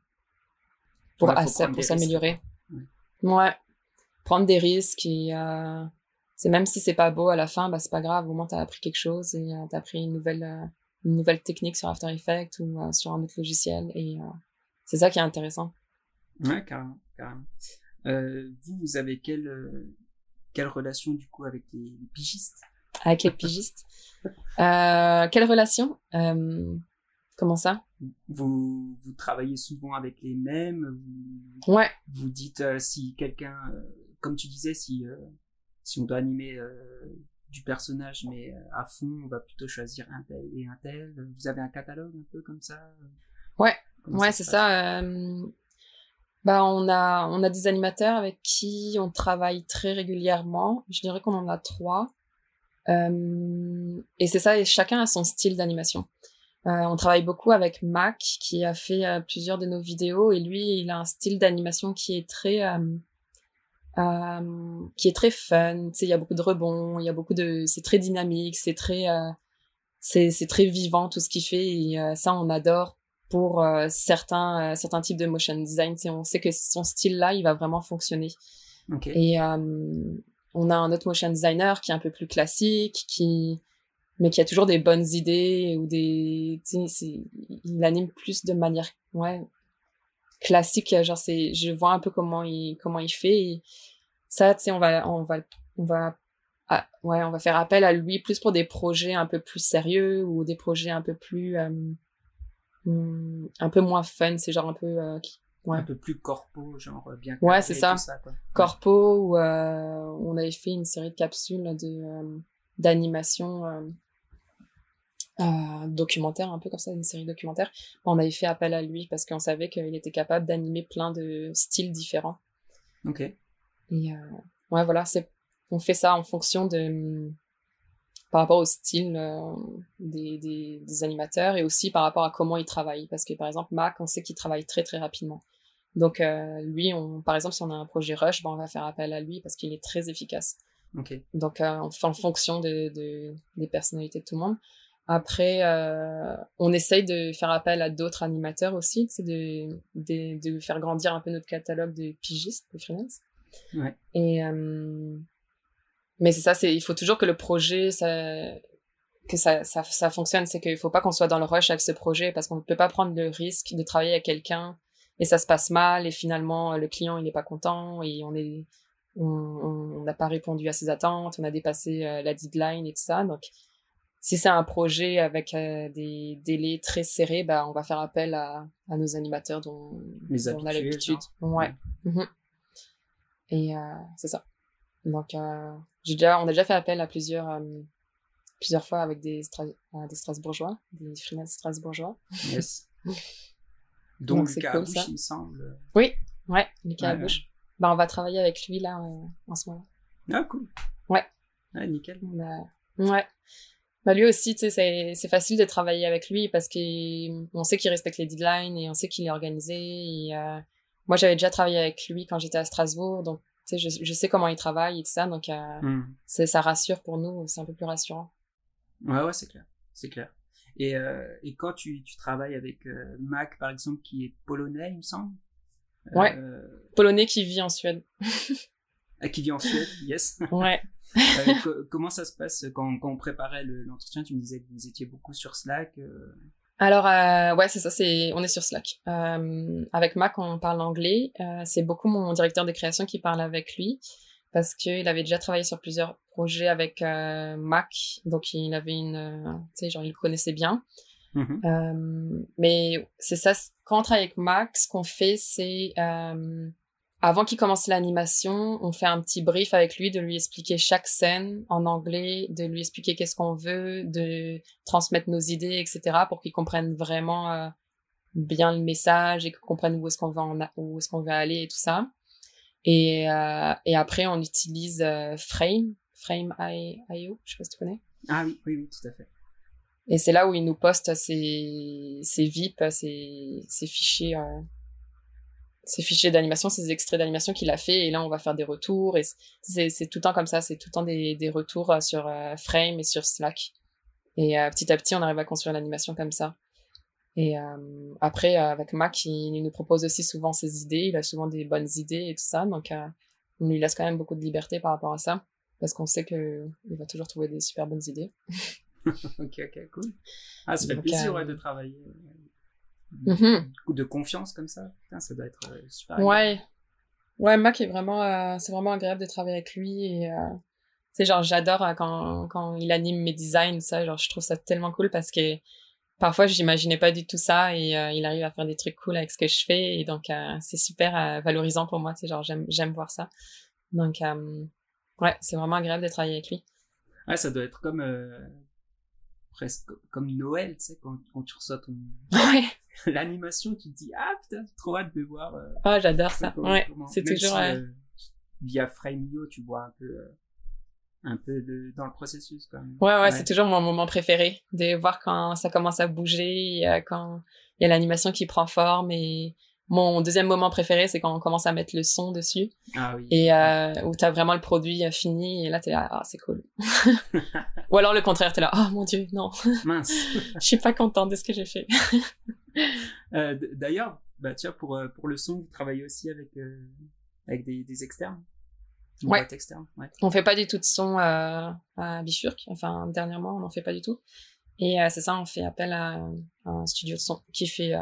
S2: pour, pour s'améliorer. Ouais. prendre des risques et euh, c'est même si c'est pas beau à la fin, bah c'est pas grave, au moins t'as appris quelque chose et euh, t'as appris une nouvelle euh, une nouvelle technique sur After Effects ou euh, sur un autre logiciel et c'est ça qui est intéressant.
S1: Ouais, carrément, carrément. vous, vous avez quelle quelle relation du coup avec les pigistes?
S2: Avec les pigistes. Euh, quelle relation euh, Comment ça?
S1: Vous, vous travaillez souvent avec les mêmes
S2: vous, Ouais.
S1: Vous dites euh, si quelqu'un, comme tu disais, si, si on doit animer du personnage, mais à fond, on va plutôt choisir un tel et un tel. Vous avez un catalogue un peu comme ça?
S2: Ouais, ouais, c'est ça. Bah, on a, on a des animateurs avec qui on travaille très régulièrement. Je dirais qu'on en a trois. Euh, et c'est ça, et chacun a son style d'animation. Euh, on travaille beaucoup avec Mac, qui a fait euh, plusieurs de nos vidéos, et lui, il a un style d'animation qui est très, qui est très fun. Tu sais, il y a beaucoup de rebonds, il y a beaucoup de, c'est très dynamique, c'est très, c'est, c'est très vivant tout ce qu'il fait, et ça, on adore pour certains, certains types de motion design. Tu sais, on sait que son style-là, il va vraiment fonctionner.
S1: Okay.
S2: Et on a un autre motion designer qui est un peu plus classique, qui mais qui a toujours des bonnes idées ou des il anime plus de manière ouais classique. Genre c'est je vois un peu comment il comment il fait ça tu sais on va on va on va ah, ouais on va faire appel à lui plus pour des projets un peu plus sérieux ou des projets un peu plus euh, hmm, un peu moins fun. C'est genre un peu euh,
S1: ouais. un peu plus corpo, genre euh, bien
S2: Ouais, c'est ça. ça corpo, où euh, on avait fait une série de capsules de euh, d'animation euh, documentaire, un peu comme ça, une série documentaire. On avait fait appel à lui parce qu'on savait qu'il était capable d'animer plein de styles différents.
S1: Ok.
S2: Et ouais, voilà, c'est on fait ça en fonction de par rapport au style des, des, des, animateurs et aussi par rapport à comment ils travaillent. Parce que par exemple, Mac, on sait qu'il travaille très très rapidement. Donc lui, on, par exemple, si on a un projet rush, ben, on va faire appel à lui parce qu'il est très efficace.
S1: Okay.
S2: Donc en, en fonction de, de, des personnalités de tout le monde. Après, euh, on essaye de faire appel à d'autres animateurs aussi, c'est de, de, de, faire grandir un peu notre catalogue de pigistes, de freelance.
S1: Ouais.
S2: Et, euh, mais c'est ça, c'est, il faut toujours que le projet, ça, que ça, ça, ça fonctionne. C'est qu'il faut pas qu'on soit dans le rush avec ce projet parce qu'on ne peut pas prendre le risque de travailler avec quelqu'un et ça se passe mal et finalement le client il n'est pas content et on est, on n'a pas répondu à ses attentes, on a dépassé euh, la deadline et tout ça. Donc, si c'est un projet avec euh, des délais très serrés, bah, on va faire appel à, à nos animateurs dont, on a l'habitude. Ouais. Mhm. Et euh, c'est ça. Donc, déjà, on a déjà fait appel à plusieurs, plusieurs fois avec des, des Strasbourgeois, des freelance Strasbourgeois.
S1: Yes. Donc, Donc Lucas cool, il me semble.
S2: Oui, ouais, Lucas ouais, Bouche. Bah, on va travailler avec lui là en ce moment.
S1: Ah, cool.
S2: Ouais.
S1: Ah, nickel.
S2: On a... Ouais. Bah lui aussi, tu sais, c'est facile de travailler avec lui parce qu'on sait qu'il respecte les deadlines et on sait qu'il est organisé. Et, euh, moi, j'avais déjà travaillé avec lui quand j'étais à Strasbourg, donc tu sais, je, je, sais comment il travaille et tout ça, donc euh, mm. ça rassure pour nous, c'est un peu plus rassurant.
S1: Ouais, ouais, c'est clair, c'est clair. Et, euh, et quand tu, tu travailles avec euh, Mac, par exemple, qui est polonais, il me semble.
S2: Ouais. Polonais qui vit en Suède.
S1: ah, qui vit en Suède, yes.
S2: ouais.
S1: Euh, comment ça se passe quand, quand on préparait l'entretien? Tu me disais que vous étiez beaucoup sur Slack. Euh...
S2: Alors euh, ouais, c'est ça. C'est on est sur Slack. Euh, avec Mac, on parle anglais. Euh, c'est beaucoup mon directeur de création qui parle avec lui parce qu'il avait déjà travaillé sur plusieurs projets avec euh, Mac, donc il avait une, tu sais, genre il connaissait bien.
S1: Mm-hmm.
S2: mais c'est ça. Quand on travaille avec Mac, ce qu'on fait, c'est avant qu'il commence l'animation, on fait un petit brief avec lui, de lui expliquer chaque scène en anglais, de lui expliquer qu'est-ce qu'on veut, de transmettre nos idées, etc., pour qu'il comprenne vraiment euh, bien le message et qu'il comprenne où est-ce qu'on va en où est-ce qu'on veut aller et tout ça. Et, euh, et après, on utilise euh, Frame, Frame.io, je sais pas si tu connais.
S1: Ah oui, oui, oui, tout à fait.
S2: Et c'est là où il nous poste ses, ses VIP, ses, ses fichiers euh, ces fichiers d'animation, ces extraits d'animation qu'il a fait, et là on va faire des retours, et c'est tout le temps comme ça, c'est tout le temps des, des retours euh, sur euh, Frame et sur Slack. Et euh, petit à petit, on arrive à construire l'animation comme ça. Et après, avec Mac, il, nous propose aussi souvent ses idées, il a souvent des bonnes idées et tout ça, donc on lui laisse quand même beaucoup de liberté par rapport à ça, parce qu'on sait que il va toujours trouver des super bonnes idées.
S1: ok, ok, cool. Ah, ça fait plaisir ouais, de travailler
S2: Mm
S1: de confiance comme ça. Putain, ça doit être euh, super.
S2: Ouais. Ouais, Mac est vraiment, euh, c'est vraiment agréable de travailler avec lui et, euh, tu sais, genre, j'adore euh, quand, quand il anime mes designs, ça, genre, je trouve ça tellement cool parce que parfois, j'imaginais pas du tout ça et il arrive à faire des trucs cool avec ce que je fais et donc, c'est super valorisant pour moi, sais, genre, j'aime, j'aime voir ça. Donc, ouais, c'est vraiment agréable de travailler avec lui.
S1: Ouais, ça doit être comme, presque comme Noël, tu sais, quand, quand tu reçois ton,
S2: ouais.
S1: l'animation, tu te dis, ah putain, trop hâte de voir. Euh,
S2: oh, j'adore ça. ouais, c'est toujours.
S1: Si, euh, via Frameo, tu vois un peu, euh, un peu de, dans le processus, quand même.
S2: Ouais, ouais, c'est toujours mon moment préféré, de voir quand ça commence à bouger, quand il y a l'animation qui prend forme et mon deuxième moment préféré, c'est quand on commence à mettre le son dessus.
S1: Ah oui.
S2: Et euh, où t'as vraiment le produit fini et là t'es là, ah c'est cool. Ou alors le contraire, t'es là, oh mon dieu, non.
S1: Mince.
S2: Je suis pas contente de ce que j'ai fait.
S1: euh, D'ailleurs, bah tiens pour euh, pour le son, vous travaillez aussi avec euh, avec des, des externes?
S2: Ouais.
S1: Externe, ouais.
S2: On fait pas du tout de son euh, à Bifurc. Enfin dernièrement, on n'en fait pas du tout. Et euh, c'est ça, on fait appel à, à, un studio de son qui fait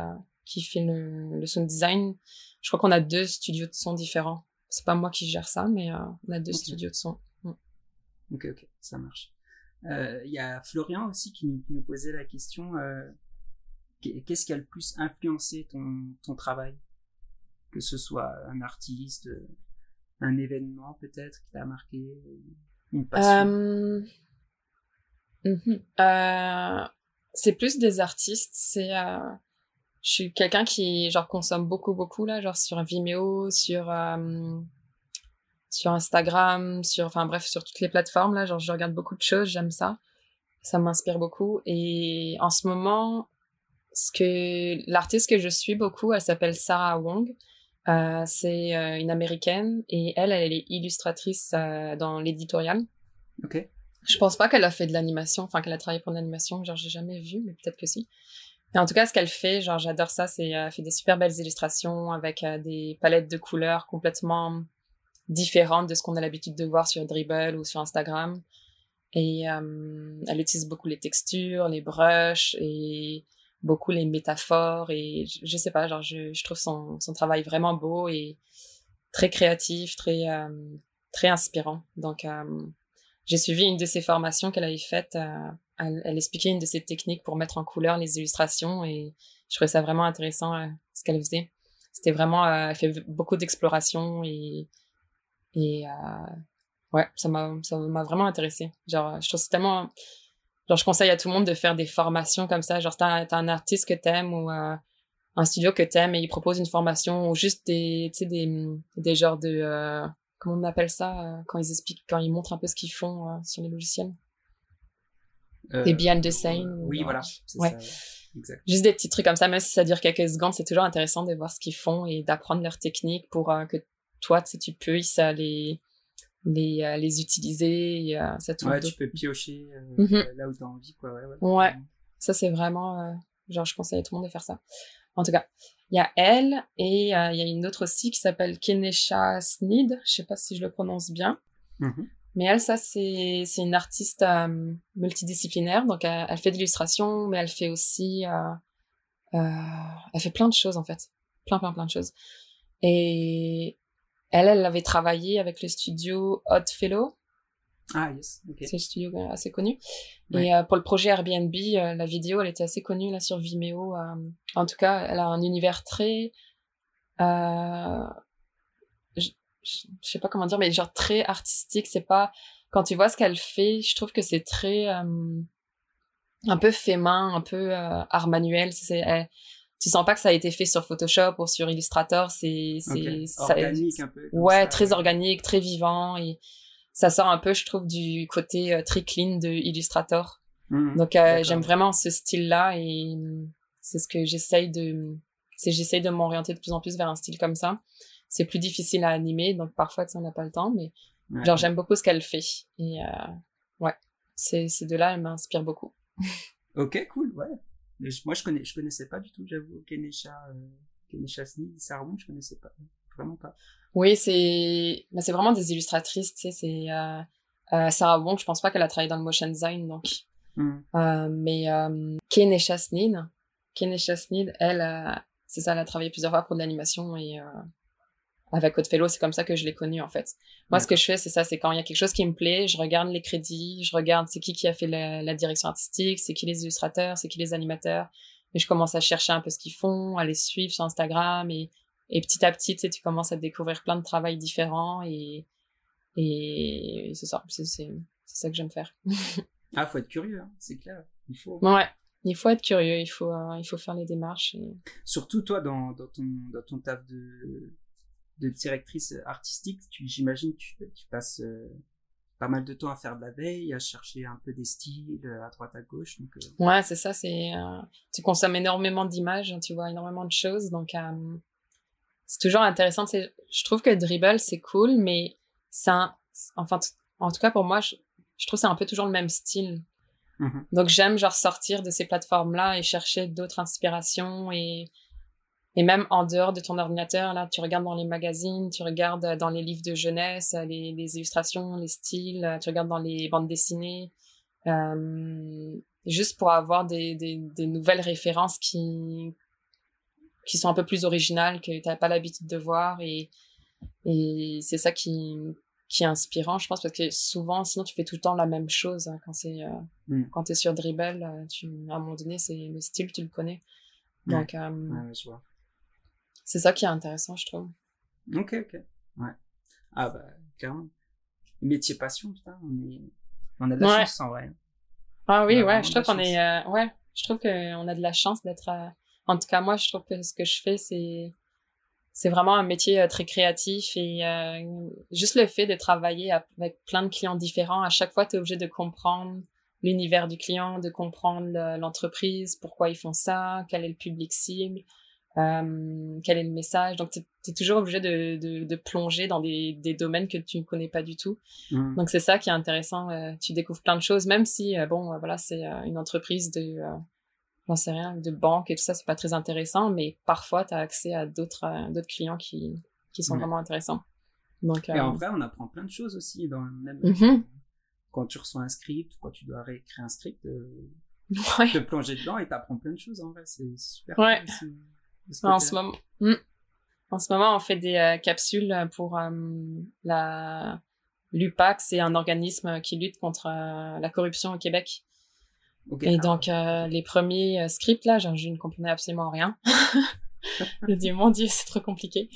S2: qui fait le, le sound design. Je crois qu'on a deux studios de son différents. C'est pas moi qui gère ça, mais euh, on a deux okay. studios de son. Mm.
S1: Ok, ok, ça marche. Il euh, y a Florian aussi qui, qui nous posait la question euh, qu'est-ce qui a le plus influencé ton, ton travail? Que ce soit un artiste, un événement peut-être qui t'a marqué, une passion?
S2: Mm-hmm. C'est plus des artistes, c'est je suis quelqu'un qui genre consomme beaucoup beaucoup là genre sur Vimeo sur euh, sur Instagram sur enfin bref sur toutes les plateformes là genre je regarde beaucoup de choses j'aime ça ça m'inspire beaucoup. Et en ce moment, ce que l'artiste que je suis beaucoup, elle s'appelle Sarah Wong. Euh, c'est euh, une américaine et elle, elle est illustratrice euh, dans l'éditorial.
S1: Ok.
S2: Je pense pas qu'elle a fait de l'animation, enfin qu'elle a travaillé pour l'animation, genre j'ai jamais vu, mais peut-être que si. Mais en tout cas, ce qu'elle fait, genre j'adore ça, c'est elle fait des super belles illustrations avec des palettes de couleurs complètement différentes de ce qu'on a l'habitude de voir sur Dribble ou sur Instagram. Et elle utilise beaucoup les textures, les brushes et beaucoup les métaphores et je, je sais pas genre je, je trouve son, son travail vraiment beau et très créatif très euh, très inspirant. Donc euh, j'ai suivi une de ses formations qu'elle avait faites euh, elle, elle, expliquait une de ses techniques pour mettre en couleur les illustrations et je trouvais ça vraiment intéressant ce qu'elle faisait. C'était vraiment elle fait beaucoup d'exploration et et ouais ça m'a ça m'a vraiment intéressé genre je trouve c'est tellement genre je conseille à tout le monde de faire des formations comme ça. Genre t'as as un artiste que t'aimes ou euh, un studio que t'aimes et il propose une formation ou juste des tu sais des des genres de euh, comment on appelle ça euh, quand ils expliquent quand ils montrent un peu ce qu'ils font euh, sur les logiciels. Des behind the scene
S1: oui voilà.
S2: Ouais. exact. juste des petits trucs comme ça même si ça dure quelques secondes c'est toujours intéressant de voir ce qu'ils font et d'apprendre leurs techniques pour que toi tu sais tu puisses les les, euh, les utiliser. Euh, ça
S1: ouais, tu peux piocher euh, mhm. là où tu as envie. Quoi. Ouais,
S2: ouais. ouais. ça c'est vraiment... genre, je conseille à tout le monde de faire ça. En tout cas, il y a elle et il y a une autre aussi qui s'appelle Kenesha Sneed. Je sais pas si je le prononce bien.
S1: Mhm.
S2: Mais elle, ça, c'est, c'est une artiste multidisciplinaire. Donc, elle, elle fait de l'illustration, mais elle fait aussi... elle fait plein de choses, en fait. Plein, plein, plein de choses. Et elle, elle avait travaillé avec le studio Odd Fellow.
S1: Ah, yes. Okay.
S2: C'est un studio euh, assez connu. Et euh, pour le projet Airbnb, euh, la vidéo, elle était assez connue là sur Vimeo. en tout cas, elle a un univers très... Je, je, sais pas comment dire, mais genre très artistique. C'est pas... Quand tu vois ce qu'elle fait, je trouve que c'est très... un peu fait main, un peu art manuel. C'est tu sens pas que ça a été fait sur Photoshop ou sur Illustrator, c'est c'est
S1: organique un peu.
S2: Ouais, très organique, très vivant et ça sort un peu, je trouve, du côté euh, très clean de Illustrator.
S1: Mmh,
S2: Donc euh, j'aime vraiment ce style-là et c'est ce que j'essaye de c'est j'essaye de m'orienter de plus en plus vers un style comme ça. C'est plus difficile à animer, donc parfois on n'a pas le temps, mais genre j'aime beaucoup ce qu'elle fait et euh, ouais, c'est ces deux-là, elles m'inspirent beaucoup.
S1: ok, cool, ouais moi, je connais, je connaissais pas du tout, j'avoue, Kenesha, euh, Kenesha Sneed, Sarah je connaissais pas, vraiment pas.
S2: Oui, c'est, bah, c'est vraiment des illustratrices, tu sais, c'est, euh, euh, Sarah Wong, je pense pas qu'elle a travaillé dans le motion design, donc. Euh, mais euh, Kenesha Sneed, Kenesha Sneed, elle, euh, c'est ça, elle a travaillé plusieurs fois pour de l'animation et euh, avec Fellow, c'est comme ça que je l'ai connu en fait. Moi, ce que je fais, c'est ça, c'est quand il y a quelque chose qui me plaît, je regarde les crédits, je regarde c'est qui qui a fait la, la direction artistique, c'est qui les illustrateurs, c'est qui les animateurs, et je commence à chercher un peu ce qu'ils font, à les suivre sur Instagram, et, et petit à petit, tu sais, tu commences à découvrir plein de travails différents, et, et c'est ça, c'est, c'est, ça que j'aime faire.
S1: ah, faut être curieux, hein, c'est clair. Il faut.
S2: Ouais. Il faut être curieux, il faut, euh, il faut faire les démarches. Et...
S1: Surtout toi, dans, dans, ton, dans ton taf de, de directrice artistique, tu, j'imagine que tu, tu passes euh, pas mal de temps à faire de la veille, à chercher un peu des styles euh, à droite à gauche. Donc,
S2: euh. Ouais, c'est ça. C'est tu consommes énormément d'images, tu vois énormément de choses, donc c'est toujours intéressant. Je trouve que Dribble c'est cool, mais ça, enfin, en tout cas pour moi, je, je trouve c'est un peu toujours le même style.
S1: Mm-hmm.
S2: Donc j'aime genre sortir de ces plateformes là et chercher d'autres inspirations et et même en dehors de ton ordinateur, là, tu regardes dans les magazines, tu regardes euh, dans les livres de jeunesse, euh, les, les illustrations, les styles, euh, tu regardes dans les bandes dessinées, euh, juste pour avoir des, des, des, nouvelles références qui qui sont un peu plus originales que tu n'as pas l'habitude de voir et et c'est ça qui qui est inspirant, je pense, parce que souvent, sinon, tu fais tout le temps la même chose hein, quand c'est euh,
S1: mm.
S2: quand t'es sur Dribble, tu à un moment donné, c'est le style, tu le connais. Donc.
S1: Ouais, je vois
S2: c'est ça qui est intéressant, je trouve.
S1: Ok, ok. Ouais. Ah bah, carrément. Métier passion, putain, on, est... on a de la chance en vrai.
S2: Ah oui, ouais, je trouve qu'on est, euh, ouais, je trouve qu'on a de la chance d'être, euh... en tout cas, moi, je trouve que ce que je fais, c'est, c'est vraiment un métier euh, très créatif et euh, juste le fait de travailler avec plein de clients différents, à chaque fois, tu es obligé de comprendre l'univers du client, de comprendre l'entreprise, pourquoi ils font ça, quel est le public cible, euh, quel est le message? Donc, tu es, toujours obligé de, de, de, plonger dans des, des domaines que tu ne connais pas du tout. Mmh. Donc, c'est ça qui est intéressant. Euh, tu découvres plein de choses, même si, euh, bon, voilà, c'est une entreprise de, j'en sais rien, de banque et tout ça, c'est pas très intéressant, mais parfois, tu as accès à d'autres d'autres clients qui, qui sont vraiment intéressants.
S1: Donc, et en vrai, on apprend plein de choses aussi, dans même mmh quand tu reçois un script, quand tu dois réécrire un script, ouais. te plonger dedans et t'apprends plein de choses en vrai, c'est super.
S2: Ouais en ce moment, hmm. en ce moment, on fait des euh, capsules pour euh, la l'UPAC, c'est un organisme qui lutte contre euh, la corruption au Québec. Et donc les premiers scripts là, je, ne comprenais absolument rien. je dis mon Dieu, c'est trop compliqué.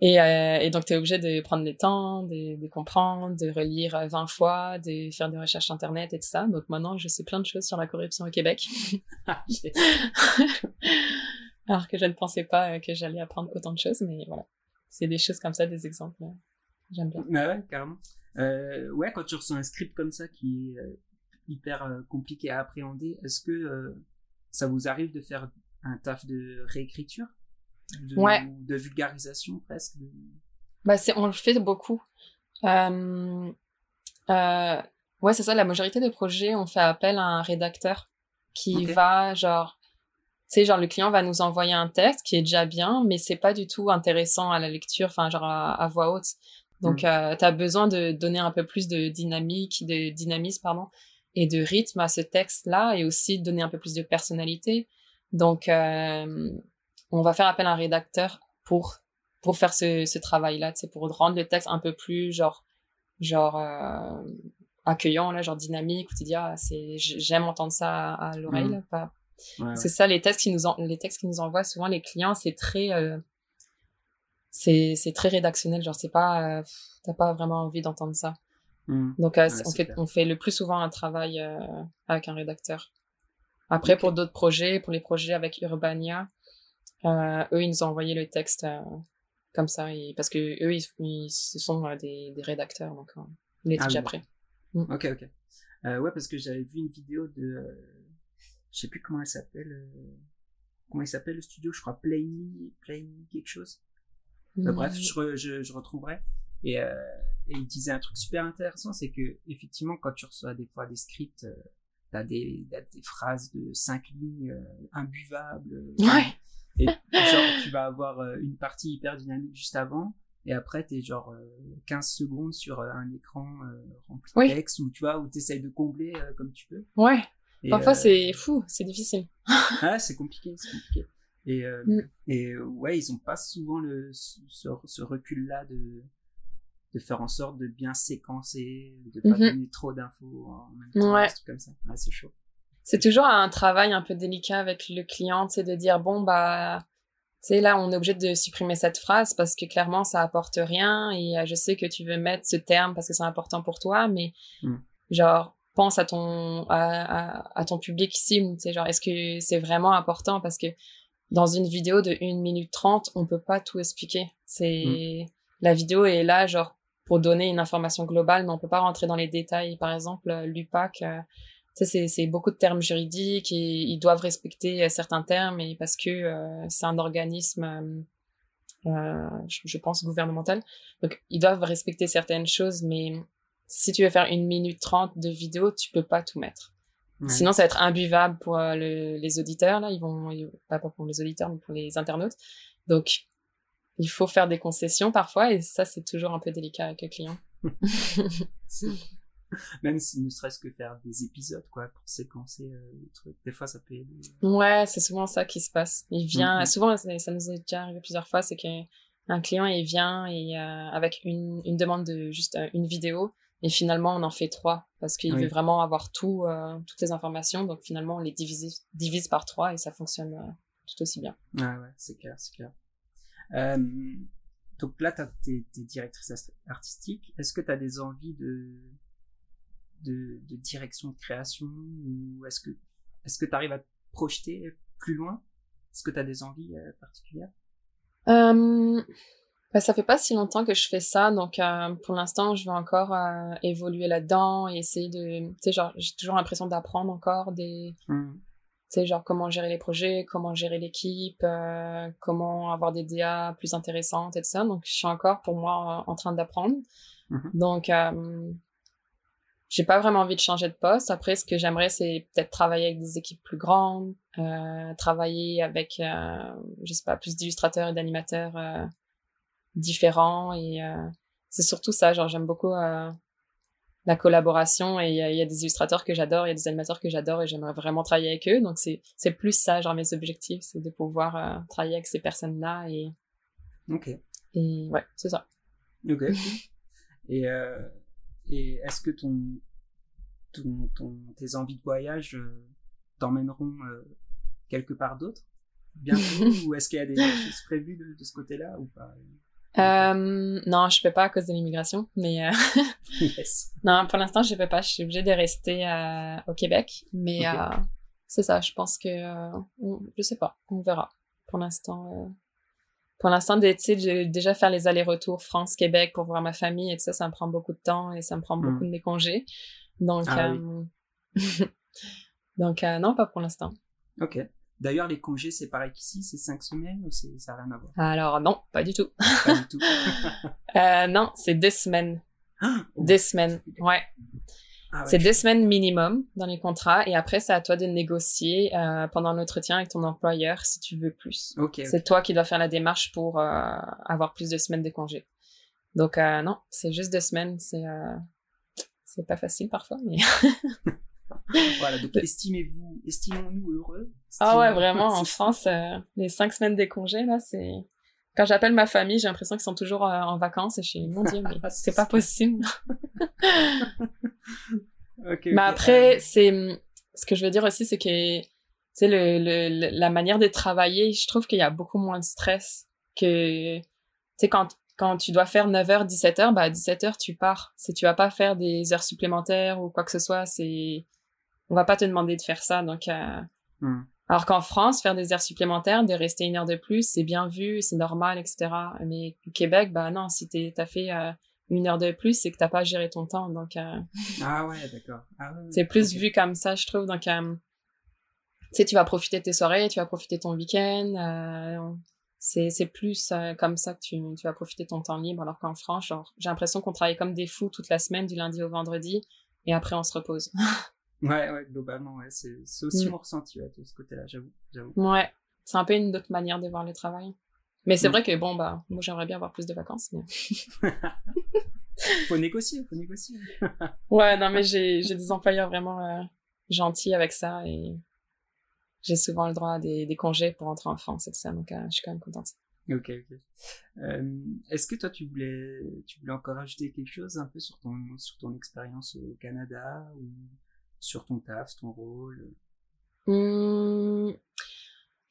S2: Et, et donc tu es obligé de prendre le temps, de, de, comprendre, de relire 20 fois, de faire des recherches internet et tout ça. Donc maintenant, je sais plein de choses sur la corruption au Québec. Alors que je ne pensais pas euh, que j'allais apprendre autant de choses, mais voilà. C'est des choses comme ça, des exemples. Euh, j'aime bien.
S1: Bah ouais, carrément. Euh, ouais, quand tu reçois un script comme ça qui est euh, hyper compliqué à appréhender, est-ce que ça vous arrive de faire un taf de réécriture? De,
S2: ouais.
S1: de vulgarisation presque
S2: bah c'est, On le fait beaucoup. ouais, c'est ça, la majorité des projets, on fait appel à un rédacteur qui va genre sais, genre le client va nous envoyer un texte qui est déjà bien, mais c'est pas du tout intéressant à la lecture, enfin genre à, voix haute. Donc mm. euh, tu as besoin de donner un peu plus de dynamique, de dynamisme pardon, et de rythme à ce texte-là, et aussi de donner un peu plus de personnalité. Donc euh, on va faire appel à un rédacteur pour pour faire ce, ce travail-là, c'est pour rendre le texte un peu plus genre genre euh, accueillant là, genre dynamique, où tu dis ah c'est j'aime entendre ça à, l'oreille, mm. pas c'est ça, les textes qui nous les textes qui nous envoient souvent les clients, c'est très, euh, c'est, très rédactionnel. Genre, c'est pas, euh, t'as pas vraiment envie d'entendre ça. Mmh. Donc, euh, on fait, on fait le plus souvent un travail avec un rédacteur. Après, pour d'autres projets, pour les projets avec Urbania, eux, ils nous ont envoyé le texte comme ça, et, parce que eux, ils, ce sont des, des, rédacteurs, donc il est ah déjà prêt.
S1: Mmh. Ok, ok. ouais, parce que j'avais vu une vidéo de je sais plus comment elle s'appelle. Euh, comment il s'appelle le studio Je crois Play Me, Play Me quelque chose. Euh, bref, je, je, je, retrouverai. Et, euh, et, il disait un truc super intéressant, c'est que effectivement, quand tu reçois des fois des scripts, euh, t'as des, des phrases de cinq lignes euh, imbuvables.
S2: Ouais.
S1: Et genre, tu vas avoir une partie hyper dynamique juste avant, et après, t'es genre 15 secondes sur un écran rempli de texte, ou tu vois, où t'essayes de combler comme tu peux.
S2: Ouais. Parfois, euh, c'est fou, c'est difficile.
S1: ah, c'est compliqué, c'est compliqué. Et, euh, mm. et ouais, ils ont pas souvent le, ce, ce recul-là de, de faire en sorte de bien séquencer, de pas mm-hmm. donner trop d'infos en même temps, ouais. comme ça. c'est chaud.
S2: C'est toujours un travail un peu délicat avec le client, c'est de dire bon bah, tu sais là on est obligé de supprimer cette phrase parce que clairement ça apporte rien et euh, je sais que tu veux mettre ce terme parce que c'est important pour toi, mais mm. genre pense à ton à, à, ton public cible. C'est genre est-ce que c'est vraiment important? Parce que dans une vidéo de 1 minute 30 on peut pas tout expliquer. C'est mm. la vidéo est là genre pour donner une information globale mais on peut pas rentrer dans les détails. Par exemple euh, l'UPAC euh, c'est c'est beaucoup de termes juridiques et ils doivent respecter euh, certains termes et parce que euh, c'est un organisme euh, je, je pense gouvernemental. Donc ils doivent respecter certaines choses mais si tu veux faire une minute trente de vidéo, tu peux pas tout mettre. Sinon, ça va être imbuvable pour euh, les auditeurs, là. Ils vont, pas pour les auditeurs, mais pour les internautes. Donc, il faut faire des concessions parfois, et ça, c'est toujours un peu délicat avec le client.
S1: Même si ne serait-ce que faire des épisodes, quoi, pour séquencer euh, les trucs. Des fois, ça peut aider.
S2: Ouais, c'est souvent ça qui se passe. Il vient, mm-hmm. souvent, ça, nous est déjà arrivé plusieurs fois, c'est qu'un client, il vient et euh, avec une, une demande de juste une vidéo, et finalement, on en fait trois parce qu'il veut vraiment avoir tout, euh, toutes les informations. Donc finalement, on les divise, divise par trois et ça fonctionne euh, tout aussi bien.
S1: Ah ouais, c'est clair, c'est clair. Euh, donc là, tu es, directrice artistique. Est-ce que tu as des envies de, de, de, direction de création ou est-ce que est-ce que tu arrives à te projeter plus loin? Est-ce que tu as des envies particulières?
S2: Bah, ça fait pas si longtemps que je fais ça, donc euh, pour l'instant, je vais encore euh, évoluer là-dedans et essayer de, tu sais, genre, j'ai toujours l'impression d'apprendre encore des, mmh. tu sais, genre comment gérer les projets, comment gérer l'équipe, euh, comment avoir des DA plus intéressantes et tout ça. Donc, je suis encore pour moi en train d'apprendre. Mmh donc, j'ai pas vraiment envie de changer de poste. Après, ce que j'aimerais, c'est peut-être travailler avec des équipes plus grandes, travailler avec, je sais pas, plus d'illustrateurs et d'animateurs différents et euh, c'est surtout ça genre j'aime beaucoup euh, la collaboration et il y, a des illustrateurs que j'adore il y a des animateurs que j'adore et j'aimerais vraiment travailler avec eux. Donc c'est c'est plus ça genre mes objectifs c'est de pouvoir euh, travailler avec ces personnes là et
S1: ok.
S2: et ouais c'est ça.
S1: Ok. Et et est-ce que ton, ton, ton, tes envies de voyage t'emmèneront quelque part d'autre bientôt? Ou est-ce qu'il y a des choses prévues de, de ce côté-là ou pas?
S2: Euh, non, je peux pas à cause de l'immigration, mais euh... yes. non, pour l'instant, je peux pas. Je suis obligée de rester euh, au Québec, mais euh, c'est ça. Je pense que euh, je sais pas, on verra. Pour l'instant, euh, pour l'instant, déjà faire les allers-retours France-Québec pour voir ma famille et tout ça, ça me prend beaucoup de temps et ça me prend beaucoup hmm. de mes congés. Donc, ah donc non, pas pour l'instant.
S1: Ok. D'ailleurs, les congés, c'est pareil qu'ici, c'est cinq semaines ou ça n'a rien à voir?
S2: Alors non, pas du tout.
S1: Pas du tout.
S2: euh, non, c'est deux semaines. Oh. Deux semaines, ouais. Ah c'est deux semaines minimum dans les contrats et après c'est à toi de négocier euh, pendant l'entretien avec ton employeur si tu veux plus.
S1: Okay,
S2: c'est toi qui dois faire la démarche pour euh, avoir plus de semaines de congés. Donc non, c'est juste deux semaines, c'est c'est pas facile parfois mais
S1: voilà, donc estimez-vous, estimons-nous heureux.
S2: ah ouais, vraiment, en France, euh, les cinq semaines des congés, là, c'est... Quand j'appelle ma famille, j'ai l'impression qu'ils sont toujours euh, en vacances et je suis, mon dieu, mais c'est pas possible. mais après, c'est... Ce que je veux dire aussi, c'est que, tu sais, le, le, la manière de travailler, je trouve qu'il y a beaucoup moins de stress que, tu sais, quand quand tu dois faire 9h, 17h, bah, à 17h, tu pars. Si tu vas pas faire des heures supplémentaires ou quoi que ce soit, c'est, on va pas te demander de faire ça. Donc, euh... Hmm. alors qu'en France, faire des heures supplémentaires, de rester une heure de plus, c'est bien vu, c'est normal, etc. Mais au Québec, bah non, si t'as fait euh, une heure de plus, c'est que t'as pas géré ton temps. Donc, euh...
S1: ah ouais, d'accord. Ah
S2: c'est plus vu comme ça, je trouve. Donc, tu sais, tu vas profiter de tes soirées, tu vas profiter de ton week-end. C'est c'est plus comme ça que tu, tu vas profiter de ton temps libre. Alors qu'en France, genre, j'ai l'impression qu'on travaille comme des fous toute la semaine, du lundi au vendredi, et après on se repose.
S1: Ouais, ouais, globalement, ouais. C'est, aussi mm. mon ressenti, ouais, de ce côté-là, j'avoue.
S2: Ouais. C'est un peu une autre manière de voir le travail. Mais c'est mm. vrai que, bon, bah, moi, j'aimerais bien avoir plus de vacances, mais...
S1: faut négocier, faut négocier.
S2: ouais, non, mais j'ai, j'ai des employeurs vraiment euh, gentils avec ça et j'ai souvent le droit à des, des congés pour rentrer en France et tout ça, donc euh, je suis quand même contente.
S1: Ok, ok. Euh, est-ce que toi, tu voulais, tu voulais encore ajouter quelque chose un peu sur ton, sur ton expérience au Canada ou sur ton taf, ton rôle?
S2: Mmh.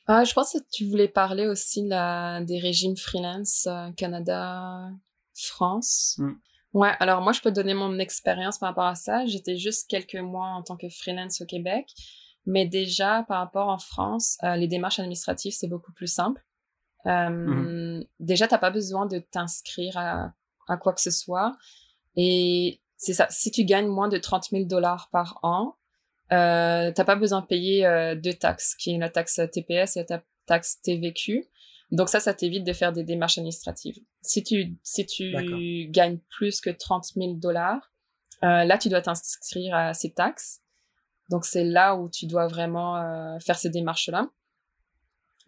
S2: ah, Je pense que tu voulais parler aussi la, des régimes freelance euh, Canada, France. Mmh. Ouais, alors moi, je peux donner mon expérience par rapport à ça. J'étais juste quelques mois en tant que freelance au Québec. Mais déjà, par rapport en France, euh, les démarches administratives, c'est beaucoup plus simple. Euh, mmh. Déjà, t'as pas besoin de t'inscrire à, à quoi que ce soit. Et c'est ça. Si tu gagnes moins de 30 000 dollars par an, euh, t'as pas besoin de payer euh, deux taxes, qui est la taxe TPS et la taxe TVQ. Donc ça, ça t'évite de faire des démarches administratives. Si tu si tu gagnes plus que 30 000 dollars, euh, là tu dois t'inscrire à ces taxes. Donc c'est là où tu dois vraiment euh, faire ces démarches là.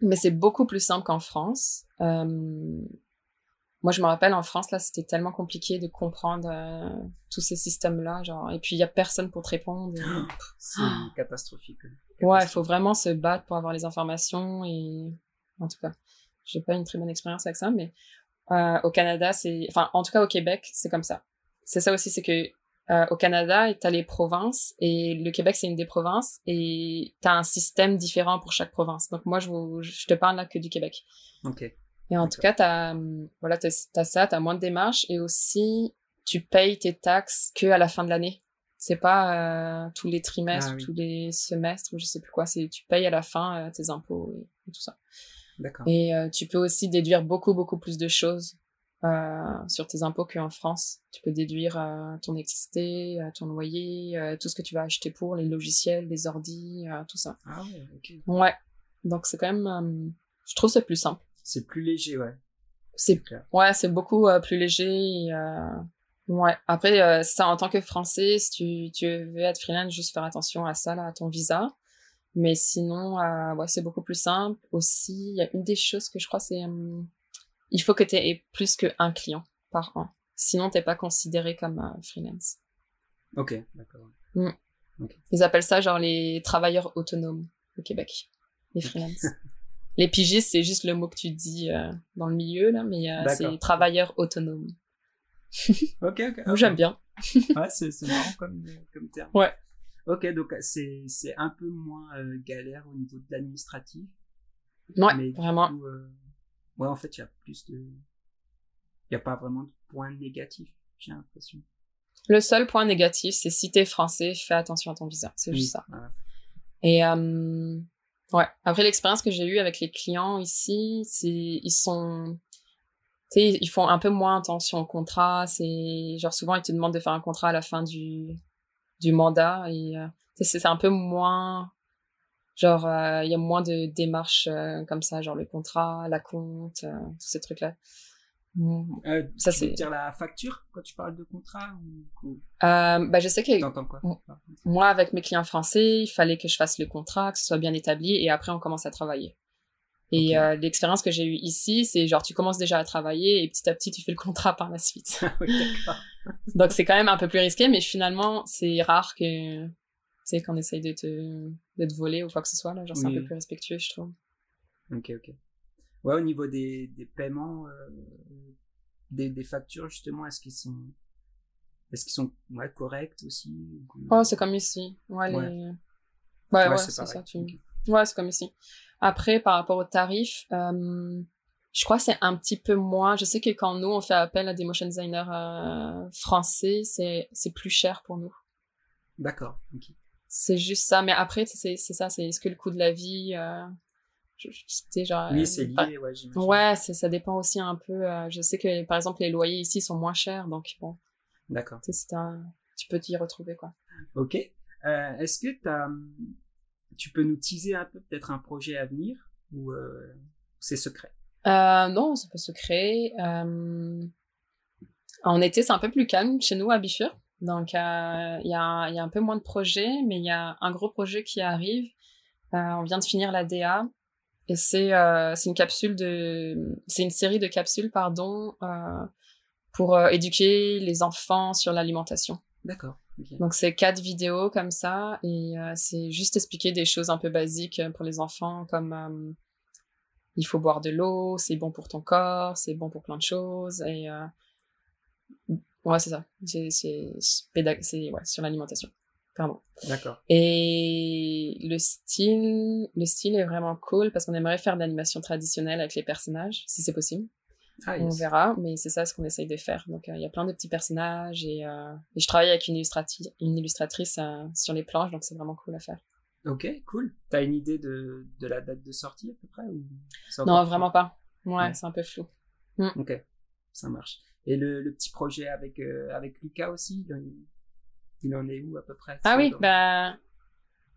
S2: Mais c'est beaucoup plus simple qu'en France. Euh, moi je me rappelle en France là c'était tellement compliqué de comprendre euh, tous ces systèmes là genre et puis il y a personne pour te répondre.
S1: C'est catastrophique.
S2: Ouais il faut vraiment se battre pour avoir les informations et en tout cas j'ai pas une très bonne expérience avec ça mais euh, au Canada c'est enfin en tout cas au Québec c'est comme ça. C'est ça aussi c'est que euh, au Canada t'as les provinces et le Québec c'est une des provinces et t'as un système différent pour chaque province. Donc moi je, vous, je te parle là que du Québec.
S1: Ok
S2: et en tout cas, t'as, voilà, t'as, t'as ça, t'as moins de démarches et aussi, tu payes tes taxes que à la fin de l'année. C'est pas euh, tous les trimestres, ah tous les semestres ou je sais plus quoi. C'est tu payes à la fin euh, tes impôts et, tout ça.
S1: D'accord.
S2: Et euh, tu peux aussi déduire beaucoup beaucoup plus de choses euh, sur tes impôts qu'en France. Tu peux déduire euh, ton électricité, ton loyer, tout ce que tu vas acheter pour, les logiciels, les ordis, tout ça.
S1: Ah ouais, ok.
S2: Ouais. Donc c'est quand même, je trouve c'est plus simple.
S1: C'est plus léger, ouais.
S2: C'est ouais, c'est beaucoup plus léger. Ouais. Après, ça en tant que Français, si tu, tu veux être freelance, juste faire attention à ça, là, à ton visa. Mais sinon, euh, ouais, c'est beaucoup plus simple. Aussi, il y a une des choses que je crois, c'est il faut que tu aies plus qu'un client par an. Sinon, t'es pas considéré comme freelance.
S1: Ok, d'accord.
S2: Mm. Ils appellent ça genre les travailleurs autonomes au Québec, les freelance. les pigistes, c'est juste le mot que tu dis euh, dans le milieu là, mais euh, c'est travailleurs autonomes.
S1: ok, ok.
S2: Moi, j'aime bien.
S1: ouais, c'est marrant comme, comme terme.
S2: Ouais.
S1: Ok, donc euh, c'est, un peu moins euh, galère au niveau de l'administratif.
S2: Ouais, mais vraiment.
S1: Euh, ouais, en fait, il y a plus de. Il n'y a pas vraiment de points négatifs, j'ai l'impression.
S2: Le seul point négatif, c'est si t'es français, fais attention à ton visa. C'est juste ça. Et ouais. Après l'expérience que j'ai eue avec les clients ici, c'est ils sont, tu sais, ils font un peu moins attention au contrat. C'est genre souvent ils te demandent de faire un contrat à la fin du du mandat et euh, c'est un peu moins genre euh, il y a moins de démarches euh, comme ça genre le contrat la compte tous ces trucs là
S1: euh, ça c'est dire la facture quand tu parles de contrat
S2: ou, bah je sais que
S1: quoi?
S2: Moi avec mes clients français il fallait que je fasse le contrat que ce soit bien établi et après on commence à travailler. Et l'expérience que j'ai eue ici, c'est genre tu commences déjà à travailler et petit à petit tu fais le contrat par la suite. Donc c'est quand même un peu plus risqué, mais finalement c'est rare que tu sais qu'on essaye de te de te voler ou quoi que ce soit là, genre c'est un peu plus respectueux je trouve.
S1: Ok ok. Ouais au niveau des des paiements, euh, des des factures justement, est-ce qu'ils sont est-ce qu'ils sont ouais, corrects aussi
S2: Oh c'est comme ici. Ouais, les ouais, ouais, c'est ça. Tu... Ouais c'est comme ici. Après, par rapport aux tarifs, euh, je crois que c'est un petit peu moins. Je sais que quand nous, on fait appel à des motion designers euh, français, c'est, plus cher pour nous.
S1: D'accord.
S2: C'est juste ça. Mais après, c'est, c'est ça. C'est est-ce que le coût de la vie... Euh, genre,
S1: oui, c'est lié, ouais, j'imagine.
S2: Ouais, ça dépend aussi un peu. Euh, je sais que, par exemple, les loyers ici sont moins chers, donc bon.
S1: D'accord.
S2: Un, tu peux t'y retrouver, quoi.
S1: Ok. Euh, est-ce que tu as tu peux nous teaser un peu peut-être un projet à venir ou euh, c'est secret?
S2: Euh, Non, c'est pas secret. Euh, en été, c'est un peu plus calme chez nous à Bifur. Donc, il y, a, y, a, un peu moins de projets, mais il y a un gros projet qui arrive. on vient de finir la DA. Et c'est une capsule de... C'est une série de capsules, pardon, pour éduquer les enfants sur l'alimentation.
S1: D'accord.
S2: Donc c'est quatre vidéos comme ça et euh, c'est juste expliquer des choses un peu basiques pour les enfants comme euh, il faut boire de l'eau, c'est bon pour ton corps, c'est bon pour plein de choses et euh, ouais c'est ça, c'est c'est ouais sur l'alimentation. Pardon.
S1: D'accord.
S2: Et le style, le style est vraiment cool parce qu'on aimerait faire de l'animation traditionnelle avec les personnages, si c'est possible. Ah, on verra, mais c'est ça ce qu'on essaye de faire. Donc euh, il y a plein de petits personnages et, euh, et je travaille avec une, illustratrice, une illustratrice euh, sur les planches, donc c'est vraiment cool à faire.
S1: Ok, cool. T'as une idée de, de, la date de sortie à peu près ou
S2: Non, vraiment pas. Ouais, c'est un peu flou.
S1: Mm. Ok, ça marche. Et le, le petit projet avec, avec Lucas aussi, il en est où à peu près
S2: Ah oui, bah...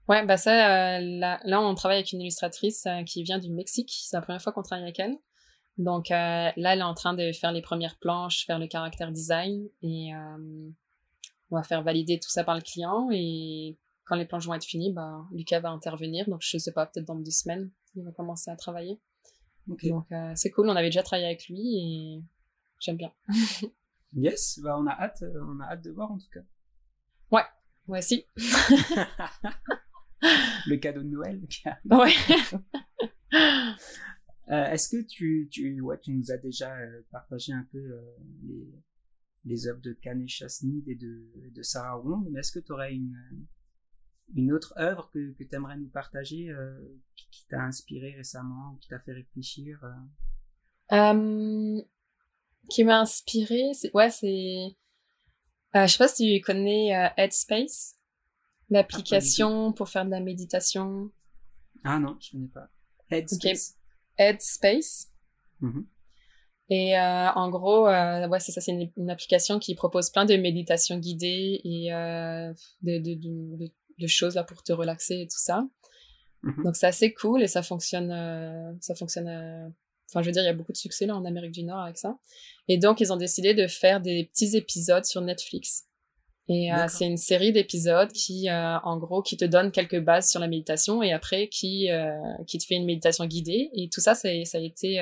S2: Ouais, bah ça, là, là, on travaille avec une illustratrice qui vient du Mexique. C'est la première fois qu'on travaille avec elle. Donc euh, là, elle est en train de faire les premières planches, faire le caractère design et euh, on va faire valider tout ça par le client et quand les planches vont être finies, bah, Lucas va intervenir. Donc je sais pas, peut-être dans deux semaines, il va commencer à travailler. Donc euh, c'est cool, on avait déjà travaillé avec lui et j'aime bien.
S1: yes, bah on a hâte, on a hâte de voir en tout cas.
S2: Ouais, moi aussi.
S1: le cadeau de Noël.
S2: ouais.
S1: Euh, est-ce que tu, tu, ouais, tu nous as déjà euh, partagé un peu euh, les, les œuvres de Kane Chasnid et de, de Sarah Wong, mais est-ce que tu aurais une, une autre œuvre que, que tu aimerais nous partager qui, t'a inspiré récemment, qui t'a fait réfléchir
S2: Qui m'a inspiré, ouais, c'est. Je sais pas si tu connais Headspace, l'application ah, pour faire de la méditation.
S1: Ah non, je connais pas. Headspace.
S2: Headspace.
S1: Mm-hmm.
S2: Et euh, en gros, euh, ouais, c'est ça, c'est une, application qui propose plein de méditations guidées et euh, de, de, de, de, choses là pour te relaxer et tout ça. Mhm. Donc c'est assez cool et ça fonctionne, euh, ça fonctionne. Euh, enfin, je veux dire, il y a beaucoup de succès là en Amérique du Nord avec ça. Et donc ils ont décidé de faire des petits épisodes sur Netflix. Et euh, c'est une série d'épisodes qui, en gros, qui te donne quelques bases sur la méditation et après qui qui te fait une méditation guidée. Et tout ça, ça, a été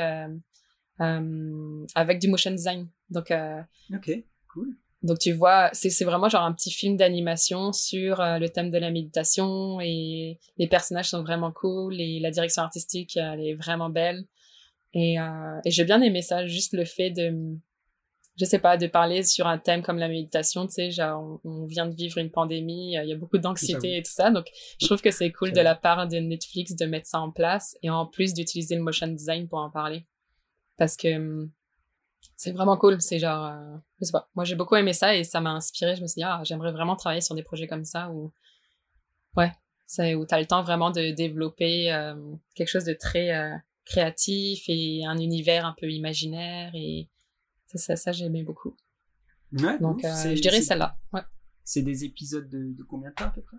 S2: euh, avec du motion design. Donc, euh,
S1: ok, cool.
S2: Donc tu vois, c'est vraiment genre un petit film d'animation sur euh, le thème de la méditation et les personnages sont vraiment cool et la direction artistique elle est vraiment belle et, euh, et j'ai bien aimé ça, juste le fait de, je sais pas, de parler sur un thème comme la méditation, tu sais, genre on, vient de vivre une pandémie, il y a beaucoup d'anxiété et tout ça, donc je trouve que c'est cool de la part de Netflix de mettre ça en place et en plus d'utiliser le motion design pour en parler parce que hum, c'est vraiment cool. C'est genre, euh, je sais pas. Moi, j'ai beaucoup aimé ça et ça m'a inspiré. Je me suis dit, ah, j'aimerais vraiment travailler sur des projets comme ça où, ouais, c'est où t'as le temps vraiment de développer euh, quelque chose de très créatif et un univers un peu imaginaire et ça, ça, ça j'aimais beaucoup.
S1: Ouais,
S2: Donc, je dirais celle-là. Ouais.
S1: C'est des épisodes de, de, combien de temps à peu près?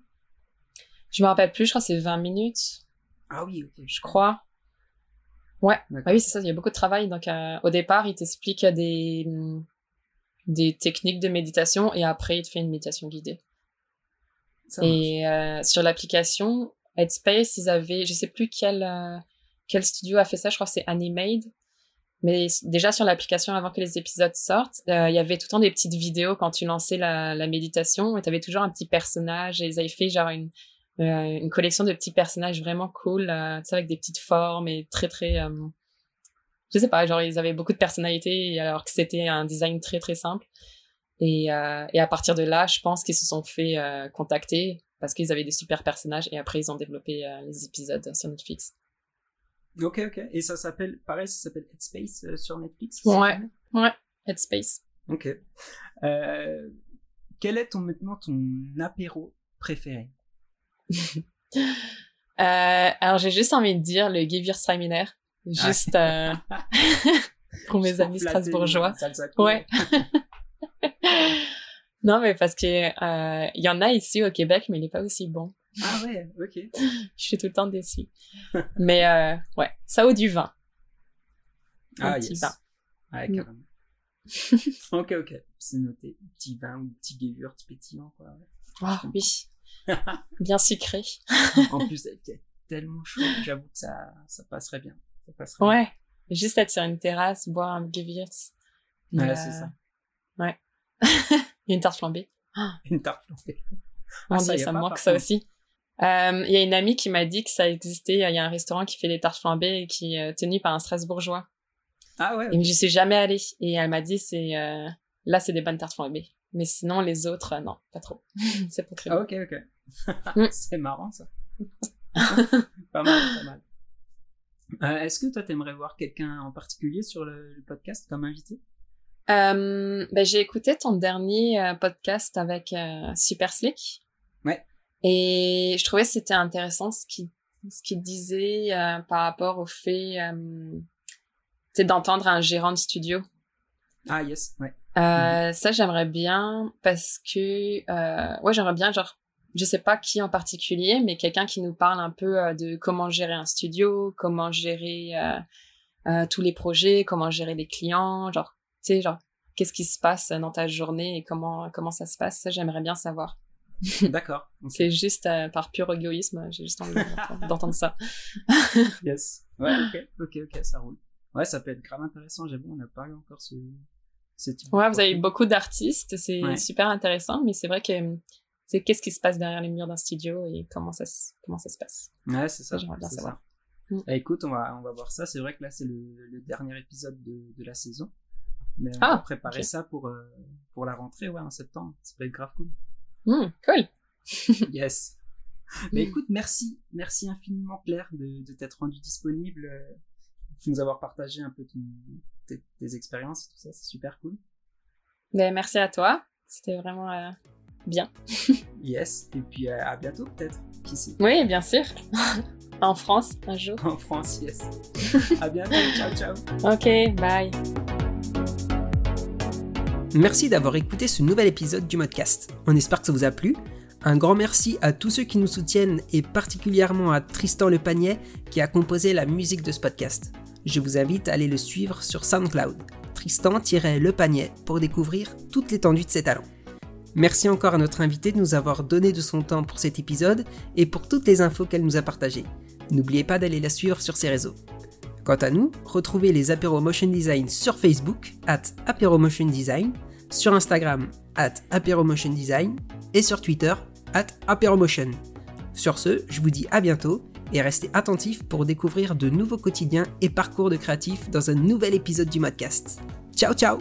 S2: Je me rappelle plus. Je crois que c'est 20 minutes.
S1: Ah oui, ok.
S2: Je crois. Ouais, bah oui, c'est ça, il y a beaucoup de travail. Donc, euh, au départ, il t'explique des, des techniques de méditation et après, il te fait une méditation guidée. et euh, sur l'application Headspace, ils avaient, je sais plus quel, euh, quel studio a fait ça, je crois que c'est Animade. Mais déjà sur l'application, avant que les épisodes sortent, il y avait tout le temps des petites vidéos quand tu lançais la, méditation et tu avais toujours un petit personnage et ils avaient fait genre une, euh, collection de petits personnages vraiment cool, euh, avec des petites formes et très très, euh, je sais pas, genre ils avaient beaucoup de personnalité alors que c'était un design très très simple. Et, euh, et à partir de là, je pense qu'ils se sont fait contacter parce qu'ils avaient des super personnages et après ils ont développé les épisodes sur Netflix.
S1: Ok, ok. Et ça s'appelle, pareil, ça s'appelle Headspace sur Netflix
S2: Ouais, ouais, Headspace.
S1: Ok. quel est ton, maintenant ton apéro préféré?
S2: Euh, alors j'ai juste envie de dire le Gewürztraminer, juste euh, pour mes amis strasbourgeois. Ouais. non mais parce que euh, il y en a ici au Québec, mais il n'est pas aussi bon.
S1: Ah ouais, ok.
S2: Je suis tout le temps déçue. mais ouais, ça ou du vin.
S1: ah yes. Vin. Ouais, mm. carrément. ok, ok. C'est noté. Petit vin ou petit Gewürz pétillant, quoi.
S2: Ah oui. bien sucré.
S1: en plus, c'est tellement chaud, j'avoue que ça, ça passerait bien. Ça passerait
S2: ouais, juste être sur une terrasse, boire un Gewürz.
S1: Ouais, c'est ça.
S2: Ouais. une tarte flambée.
S1: une tarte flambée.
S2: Ah, ça, ça me manque ça aussi. Euh, il y a une amie qui m'a dit que ça existait. Il y a un restaurant qui fait des tartes flambées et qui est tenu par un Strasbourgeois.
S1: Ah ouais.
S2: Et je suis jamais allée. Et elle m'a dit c'est euh, là c'est des bonnes tartes flambées. Mais sinon les autres non, pas trop. c'est pas très.
S1: Ah, ok ok. Mm. c'est marrant ça. pas mal, pas mal. Euh, Est-ce que toi, t'aimerais voir quelqu'un en particulier sur le, podcast comme invité?
S2: Euh, ben, J'ai écouté ton dernier euh, podcast avec euh, Super Slick. Et je trouvais que c'était intéressant ce qu'il ce qu'il disait euh, par rapport au fait d'entendre un gérant de studio.
S1: Ah yes, ouais.
S2: Euh, Ça, j'aimerais bien parce que euh, ouais, j'aimerais bien genre je sais pas qui en particulier, mais quelqu'un qui nous parle un peu euh, de comment gérer un studio, comment gérer euh, euh, tous les projets, comment gérer les clients, genre, tu sais, genre, qu'est-ce qui se passe dans ta journée et comment comment ça se passe. Ça, j'aimerais bien savoir.
S1: D'accord.
S2: C'est juste par pur égoïsme, j'ai juste envie d'entendre ça.
S1: yes. Ouais, ok, ok, ok, ça roule. Ouais, ça peut être grave intéressant, j'avoue, on n'a pas eu encore ce, ce type
S2: Ouais, vous avez beaucoup d'artistes, c'est super intéressant, mais c'est vrai que c'est qu'est-ce qui se passe derrière les murs d'un studio et comment ça, comment ça se passe?
S1: Ouais, c'est ça. J'aimerais bien savoir. Mm. Eh, écoute, on va, on va voir ça. C'est vrai que là, c'est le, le, dernier épisode de, de, la saison. Mais on ah, va préparer ça pour, euh, pour la rentrée, ouais, en septembre. Ça peut être grave cool.
S2: Mm, cool.
S1: yes. Mais écoute, merci, merci infiniment Claire de, de t'être rendue disponible, euh, de nous avoir partagé un peu tes, tes, expériences et tout ça, c'est super cool.
S2: Ben, merci à toi, c'était vraiment euh, bien.
S1: yes, et puis euh, à bientôt peut-être. Qui sait?
S2: Oui, bien sûr. en France, un jour.
S1: En France, yes. à bientôt, ciao, ciao.
S2: Ok, bye.
S1: Merci d'avoir écouté ce nouvel épisode du Modcast. On espère que ça vous a plu. Un grand merci à tous ceux qui nous soutiennent et particulièrement à Tristan Le Panier qui a composé la musique de ce podcast. Je vous invite à aller le suivre sur SoundCloud, Tristan-Le Panier, pour découvrir toute l'étendue de ses talents. Merci encore à notre invité de nous avoir donné de son temps pour cet épisode et pour toutes les infos qu'elle nous a partagées. N'oubliez pas d'aller la suivre sur ses réseaux. Quant à nous, retrouvez les Apéro Motion Design sur Facebook, sur Instagram, Design, et sur Twitter, at Motion. Sur ce, je vous dis à bientôt et restez attentifs pour découvrir de nouveaux quotidiens et parcours de créatifs dans un nouvel épisode du Modcast. Ciao ciao